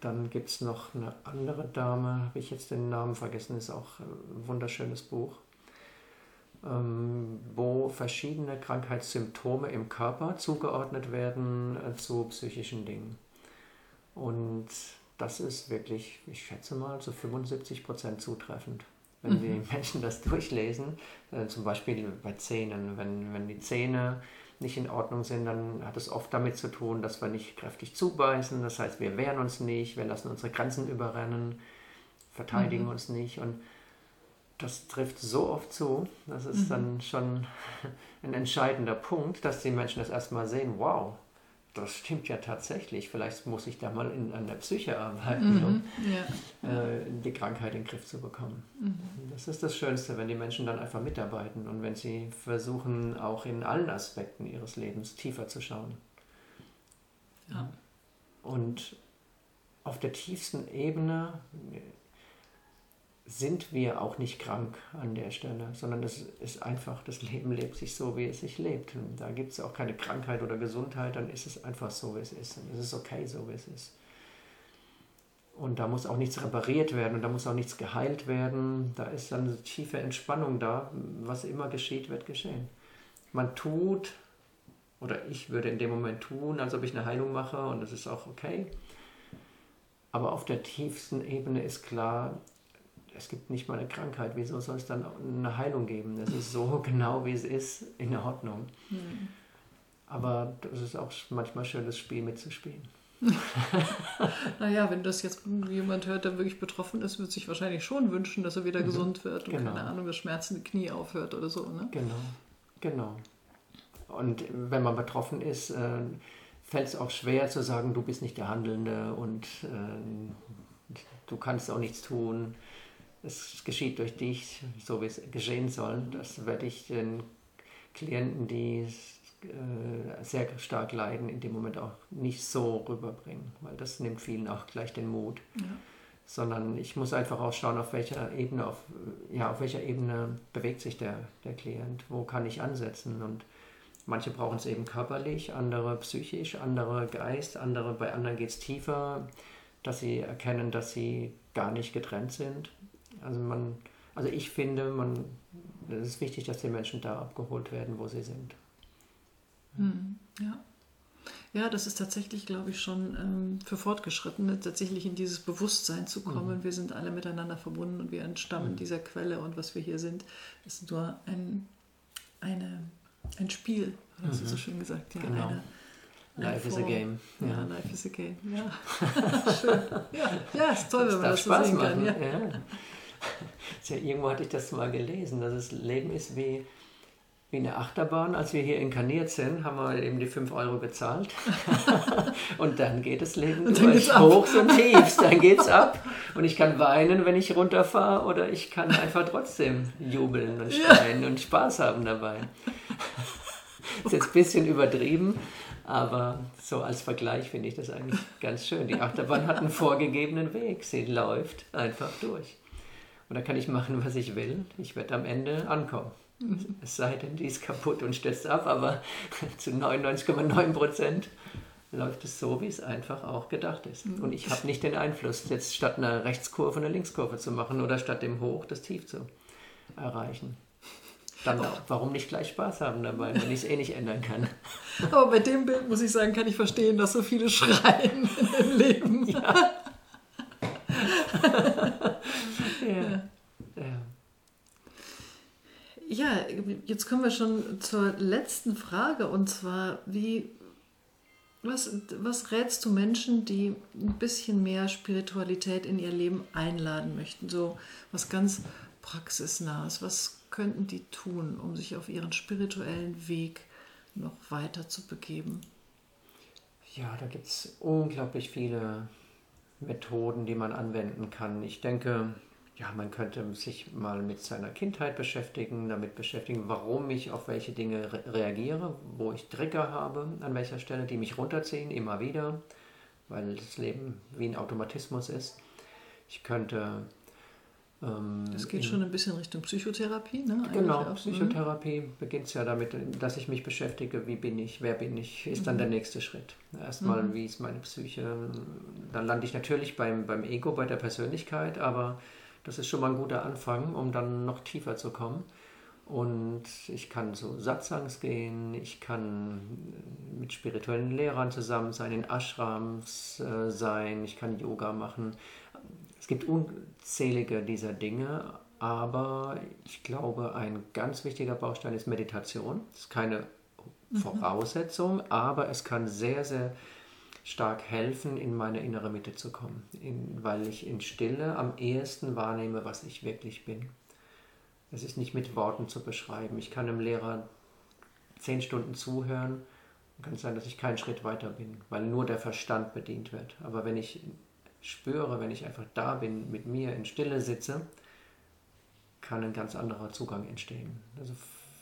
[SPEAKER 2] dann gibt es noch eine andere Dame, habe ich jetzt den Namen vergessen, ist auch ein wunderschönes Buch, wo verschiedene Krankheitssymptome im Körper zugeordnet werden äh, zu psychischen Dingen. Und das ist wirklich, ich schätze mal, zu 75 Prozent zutreffend. Wenn die Menschen das durchlesen, äh, zum Beispiel bei Zähnen, wenn, wenn die Zähne nicht in Ordnung sind, dann hat es oft damit zu tun, dass wir nicht kräftig zubeißen. Das heißt, wir wehren uns nicht, wir lassen unsere Grenzen überrennen, verteidigen uns nicht. Und das trifft so oft zu, das ist dann schon *laughs* ein entscheidender Punkt, dass die Menschen das erstmal sehen, wow, das stimmt ja tatsächlich, vielleicht muss ich da mal in, an der Psyche arbeiten, um
[SPEAKER 1] Ja.
[SPEAKER 2] äh, die Krankheit in den Griff zu bekommen. Das ist das Schönste, wenn die Menschen dann einfach mitarbeiten und wenn sie versuchen, auch in allen Aspekten ihres Lebens tiefer zu schauen.
[SPEAKER 1] Ja.
[SPEAKER 2] Und auf der tiefsten Ebene sind wir auch nicht krank an der Stelle, sondern es ist einfach, das Leben lebt sich so, wie es sich lebt. Und da gibt es auch keine Krankheit oder Gesundheit, dann ist es einfach so, wie es ist. Und es ist okay, so wie es ist. Und da muss auch nichts repariert werden und da muss auch nichts geheilt werden. Da ist dann eine tiefe Entspannung da. Was immer geschieht, wird geschehen. Man tut, oder ich würde in dem Moment tun, als ob ich eine Heilung mache und das ist auch okay. Aber auf der tiefsten Ebene ist klar, es gibt nicht mal eine Krankheit. Wieso soll es dann eine Heilung geben? Es ist so *laughs* genau, wie es ist, in Ordnung. Mhm. Aber es ist auch manchmal schön, das Spiel mitzuspielen. *laughs*
[SPEAKER 1] naja, wenn das jetzt jemand hört, der wirklich betroffen ist, wird sich wahrscheinlich schon wünschen, dass er wieder mhm. gesund wird und genau. keine Ahnung, das schmerzende Knie aufhört oder so. Ne?
[SPEAKER 2] Genau, genau. Und wenn man betroffen ist, äh, fällt es auch schwer zu sagen, du bist nicht der Handelnde und äh, du kannst auch nichts tun. Es geschieht durch dich, so wie es geschehen soll. Das werde ich den Klienten, die äh, sehr stark leiden, in dem Moment auch nicht so rüberbringen, weil das nimmt vielen auch gleich den Mut. Ja. Sondern ich muss einfach auch schauen, auf welcher Ebene, auf, ja, auf welcher Ebene bewegt sich der, der Klient, wo kann ich ansetzen. Und manche brauchen es eben körperlich, andere psychisch, andere Geist, andere, bei anderen geht es tiefer, dass sie erkennen, dass sie gar nicht getrennt sind. Also man, also ich finde, man, es ist wichtig, dass die Menschen da abgeholt werden, wo sie sind.
[SPEAKER 1] Hm, ja. Ja, das ist tatsächlich, glaube ich, schon ähm, für Fortgeschrittene, tatsächlich in dieses Bewusstsein zu kommen. Mhm. Wir sind alle miteinander verbunden und wir entstammen mhm. dieser Quelle und was wir hier sind, ist nur ein, eine, ein Spiel, hast mhm. du so schön gesagt. Ja, genau. eine,
[SPEAKER 2] Life is a game.
[SPEAKER 1] Ja. ja, life is a game. Ja, *laughs* schön. Ja, ja ist toll, das wenn man das so sehen kann. Ja. *laughs* Ja.
[SPEAKER 2] irgendwo hatte ich das mal gelesen, dass das Leben ist wie wie eine Achterbahn. Als wir hier inkarniert sind, haben wir eben die 5 Euro bezahlt. *laughs* *laughs* und dann geht das Leben und durch hochs und tiefs. Dann geht's ab. Und ich kann weinen, wenn ich runterfahre, oder ich kann einfach trotzdem jubeln und schreien ja. und Spaß haben dabei. ist jetzt ein bisschen übertrieben, aber so als Vergleich finde ich das eigentlich ganz schön. Die Achterbahn hat einen vorgegebenen Weg. Sie läuft einfach durch. Und da kann ich machen, was ich will. Ich werde am Ende ankommen. Es sei denn, die ist kaputt und stürzt ab, aber *laughs* zu 99,9 Prozent läuft es so, wie es einfach auch gedacht ist. Mhm. Und ich habe nicht den Einfluss, jetzt statt einer Rechtskurve eine Linkskurve zu machen oder statt dem Hoch das Tief zu erreichen. Dann auch, warum nicht gleich Spaß haben dabei, wenn ich es eh nicht ändern kann.
[SPEAKER 1] Aber *laughs* bei dem Bild muss ich sagen, kann ich verstehen, dass so viele schreien *laughs* im Leben. Ja. Ja. jetzt kommen wir schon zur letzten Frage und zwar, wie, was, was rätst du Menschen, die ein bisschen mehr Spiritualität in ihr Leben einladen möchten? So was ganz praxisnahes. Was könnten die tun, um sich auf ihren spirituellen Weg noch weiter zu begeben?
[SPEAKER 2] Ja, da gibt es unglaublich viele Methoden, die man anwenden kann. Ich denke, ja, man könnte sich mal mit seiner Kindheit beschäftigen, damit beschäftigen, warum ich auf welche Dinge re reagiere, wo ich Trigger habe, an welcher Stelle, die mich runterziehen, immer wieder, weil das Leben wie ein Automatismus ist. Ich könnte.
[SPEAKER 1] Ähm, das geht in, schon ein bisschen Richtung Psychotherapie, ne?
[SPEAKER 2] Eigentlich genau, auch. Psychotherapie mhm. beginnt es ja damit, dass ich mich beschäftige, wie bin ich, wer bin ich, ist dann mhm. der nächste Schritt. Erstmal, mhm. wie ist meine Psyche, dann lande ich natürlich beim, beim Ego, bei der Persönlichkeit, aber das ist schon mal ein guter Anfang, um dann noch tiefer zu kommen. Und ich kann so Satsangs gehen, ich kann mit spirituellen Lehrern zusammen sein, in Ashrams äh, sein, ich kann Yoga machen. Es gibt unzählige dieser Dinge, aber ich glaube, ein ganz wichtiger Baustein ist Meditation. Das ist keine mhm. Voraussetzung, aber es kann sehr, sehr stark helfen, in meine innere Mitte zu kommen, in, weil ich in Stille am ehesten wahrnehme, was ich wirklich bin. Es ist nicht mit Worten zu beschreiben. Ich kann einem Lehrer zehn Stunden zuhören und kann sein, dass ich keinen Schritt weiter bin, weil nur der Verstand bedient wird. Aber wenn ich spüre, wenn ich einfach da bin, mit mir in Stille sitze, kann ein ganz anderer Zugang entstehen. Also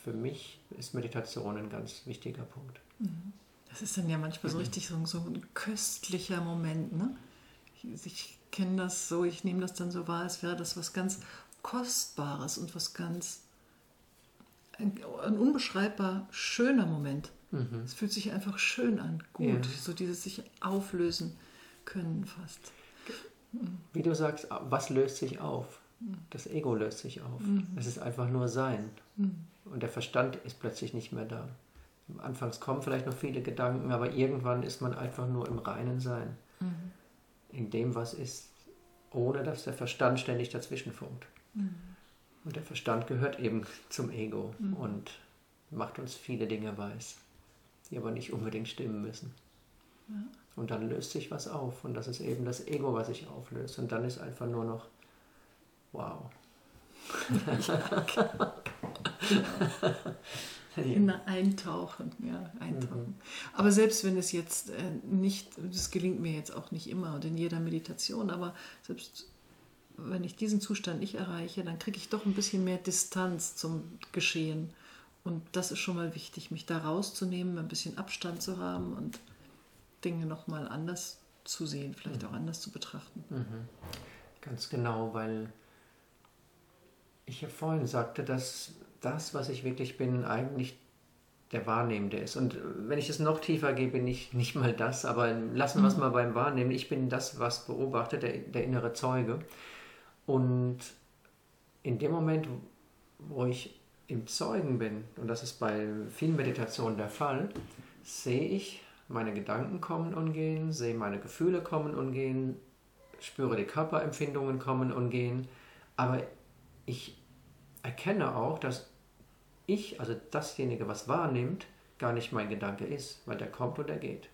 [SPEAKER 2] für mich ist Meditation ein ganz wichtiger Punkt.
[SPEAKER 1] Mhm. Das ist dann ja manchmal so richtig so, so ein köstlicher Moment. Ne? Ich, ich kenne das so, ich nehme das dann so wahr, als wäre das was ganz Kostbares und was ganz, ein, ein unbeschreibbar schöner Moment. Mhm. Es fühlt sich einfach schön an, gut, ja. so dieses sich auflösen können fast.
[SPEAKER 2] Wie du sagst, was löst sich auf? Das Ego löst sich auf. Mhm. Es ist einfach nur Sein. Mhm. Und der Verstand ist plötzlich nicht mehr da. Anfangs kommen vielleicht noch viele Gedanken, aber irgendwann ist man einfach nur im reinen Sein. Mhm. In dem, was ist. ohne dass der Verstand ständig dazwischen funkt. Mhm. Und der Verstand gehört eben zum Ego mhm. und macht uns viele Dinge weiß, die aber nicht unbedingt stimmen müssen. Ja. Und dann löst sich was auf und das ist eben das Ego, was sich auflöst. Und dann ist einfach nur noch, wow. *laughs*
[SPEAKER 1] In eintauchen, ja, eintauchen. Mhm. Aber selbst wenn es jetzt äh, nicht, das gelingt mir jetzt auch nicht immer und in jeder Meditation, aber selbst wenn ich diesen Zustand nicht erreiche, dann kriege ich doch ein bisschen mehr Distanz zum Geschehen. Und das ist schon mal wichtig, mich da rauszunehmen, ein bisschen Abstand zu haben und Dinge nochmal anders zu sehen, vielleicht mhm. auch anders zu betrachten. Mhm.
[SPEAKER 2] Ganz genau, weil ich ja vorhin sagte, dass das, was ich wirklich bin, eigentlich der Wahrnehmende ist. Und wenn ich es noch tiefer gehe, bin ich nicht mal das, aber lassen wir es mhm. mal beim Wahrnehmen. Ich bin das, was beobachtet, der, der innere Zeuge. Und in dem Moment, wo ich im Zeugen bin, und das ist bei vielen Meditationen der Fall, sehe ich meine Gedanken kommen und gehen, sehe meine Gefühle kommen und gehen, spüre die Körperempfindungen kommen und gehen, aber ich erkenne auch, dass ich, also dasjenige, was wahrnimmt, gar nicht mein Gedanke ist, weil der kommt und er geht.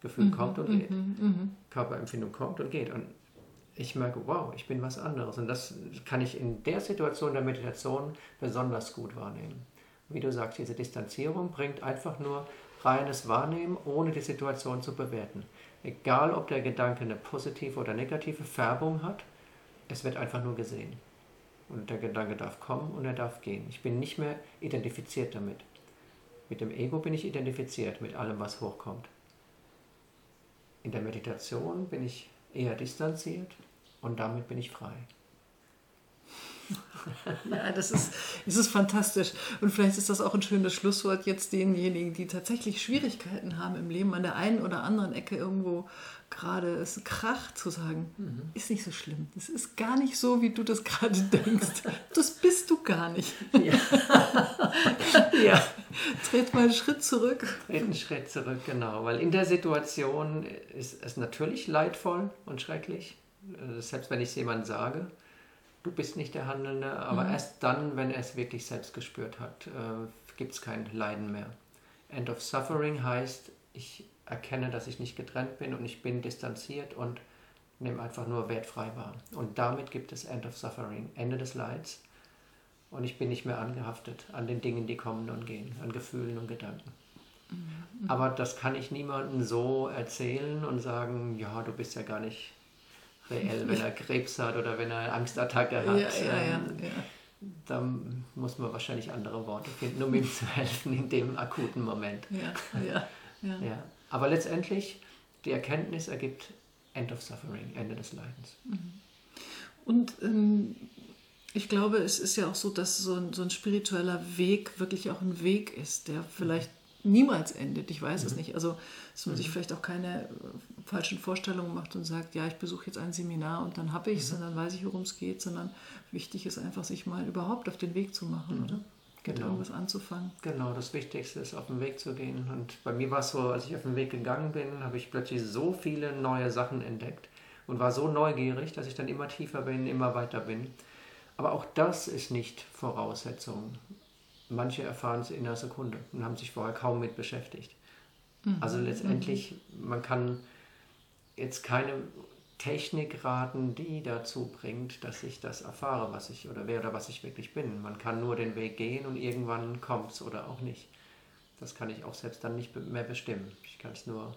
[SPEAKER 2] Gefühl mhm, kommt und geht. Mhm, mhm. Körperempfindung kommt und geht. Und ich merke, wow, ich bin was anderes. Und das kann ich in der Situation der Meditation besonders gut wahrnehmen. Wie du sagst, diese Distanzierung bringt einfach nur reines Wahrnehmen, ohne die Situation zu bewerten. Egal, ob der Gedanke eine positive oder negative Färbung hat, es wird einfach nur gesehen. Und der Gedanke darf kommen und er darf gehen. Ich bin nicht mehr identifiziert damit. Mit dem Ego bin ich identifiziert, mit allem, was hochkommt. In der Meditation bin ich eher distanziert und damit bin ich frei. *laughs*
[SPEAKER 1] Ja, das ist, das ist fantastisch. Und vielleicht ist das auch ein schönes Schlusswort jetzt denjenigen, die tatsächlich Schwierigkeiten haben im Leben, an der einen oder anderen Ecke irgendwo gerade es kracht, zu sagen, mhm. ist nicht so schlimm. Das ist gar nicht so, wie du das *laughs* gerade denkst. Das bist du gar nicht. Ja. *laughs* ja. Tret mal einen Schritt zurück.
[SPEAKER 2] Tret einen Schritt zurück, genau. Weil in der Situation ist es natürlich leidvoll und schrecklich. Äh, selbst wenn ich es jemandem sage du bist nicht der Handelnde, aber mhm. erst dann, wenn er es wirklich selbst gespürt hat, äh, gibt es kein Leiden mehr. End of Suffering heißt, ich erkenne, dass ich nicht getrennt bin und ich bin distanziert und nehme einfach nur wertfrei wahr. Und damit gibt es End of Suffering, Ende des Leids. Und ich bin nicht mehr angehaftet an den Dingen, die kommen und gehen, an Gefühlen und Gedanken. Mhm. Aber das kann ich niemandem so erzählen und sagen, ja, du bist ja gar nicht reell, wenn er Krebs hat oder wenn er Angstattacke hat. Ja, ja, ja, ähm, da muss man wahrscheinlich andere Worte finden, um ihm zu *laughs* helfen in dem akuten Moment. Ja, ja, ja. ja. Aber letztendlich, die Erkenntnis ergibt End of Suffering, Ende des Leidens. Mhm.
[SPEAKER 1] Und ähm, ich glaube, es ist ja auch so, dass so ein, so ein spiritueller Weg wirklich auch ein Weg ist, der vielleicht niemals endet. Ich weiß mhm. es nicht. Also, dass man mhm. sich vielleicht auch keine äh, falschen Vorstellungen macht und sagt, ja, ich besuche jetzt ein Seminar und dann habe ich es mhm. und dann weiß ich, worum es geht, sondern wichtig ist einfach, sich mal überhaupt auf den Weg zu machen, mhm. oder? Genau. irgendwas anzufangen.
[SPEAKER 2] Genau, das Wichtigste ist, auf den Weg zu gehen. Und bei mir war es so, als ich auf den Weg gegangen bin, habe ich plötzlich so viele neue Sachen entdeckt und war so neugierig, dass ich dann immer tiefer bin, immer weiter bin. Aber auch das ist nicht Voraussetzung. Manche erfahren es in einer Sekunde und haben sich vorher kaum mit beschäftigt. Mhm. Also letztendlich, mhm. man kann jetzt keine Technik raten, die dazu bringt, dass ich das erfahre, was ich oder wer oder was ich wirklich bin. Man kann nur den Weg gehen und irgendwann kommt es oder auch nicht. Das kann ich auch selbst dann nicht mehr bestimmen. Ich kann es nur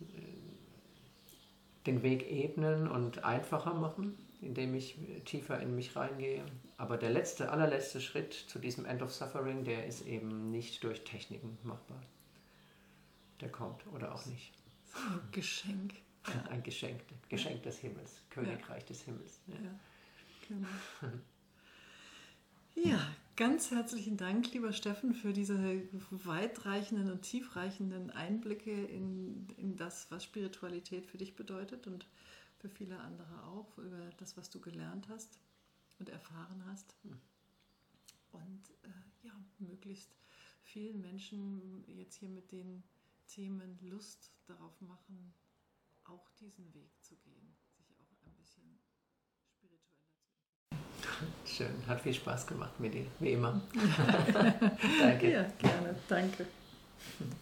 [SPEAKER 2] äh, den Weg ebnen und einfacher machen, indem ich tiefer in mich reingehe. Aber der letzte, allerletzte Schritt zu diesem End of Suffering, der ist eben nicht durch Techniken machbar. Der kommt oder auch nicht.
[SPEAKER 1] Ein *laughs* Geschenk.
[SPEAKER 2] Ja, ein Geschenk, Geschenk des Himmels, Königreich ja. des Himmels. Ja. Ja, genau. *laughs*
[SPEAKER 1] ja, ganz herzlichen Dank, lieber Steffen, für diese weitreichenden und tiefreichenden Einblicke in, in das, was Spiritualität für dich bedeutet und für viele andere auch, über das, was du gelernt hast und erfahren hast. Hm. Und äh, ja, möglichst vielen Menschen jetzt hier mit den Themen Lust darauf machen, auch diesen Weg zu gehen, sich auch ein bisschen spiritueller zu entwickeln.
[SPEAKER 2] Schön, hat viel Spaß gemacht mit dir, wie immer. *laughs* *laughs*
[SPEAKER 1] danke. Ja, gerne, danke. Hm.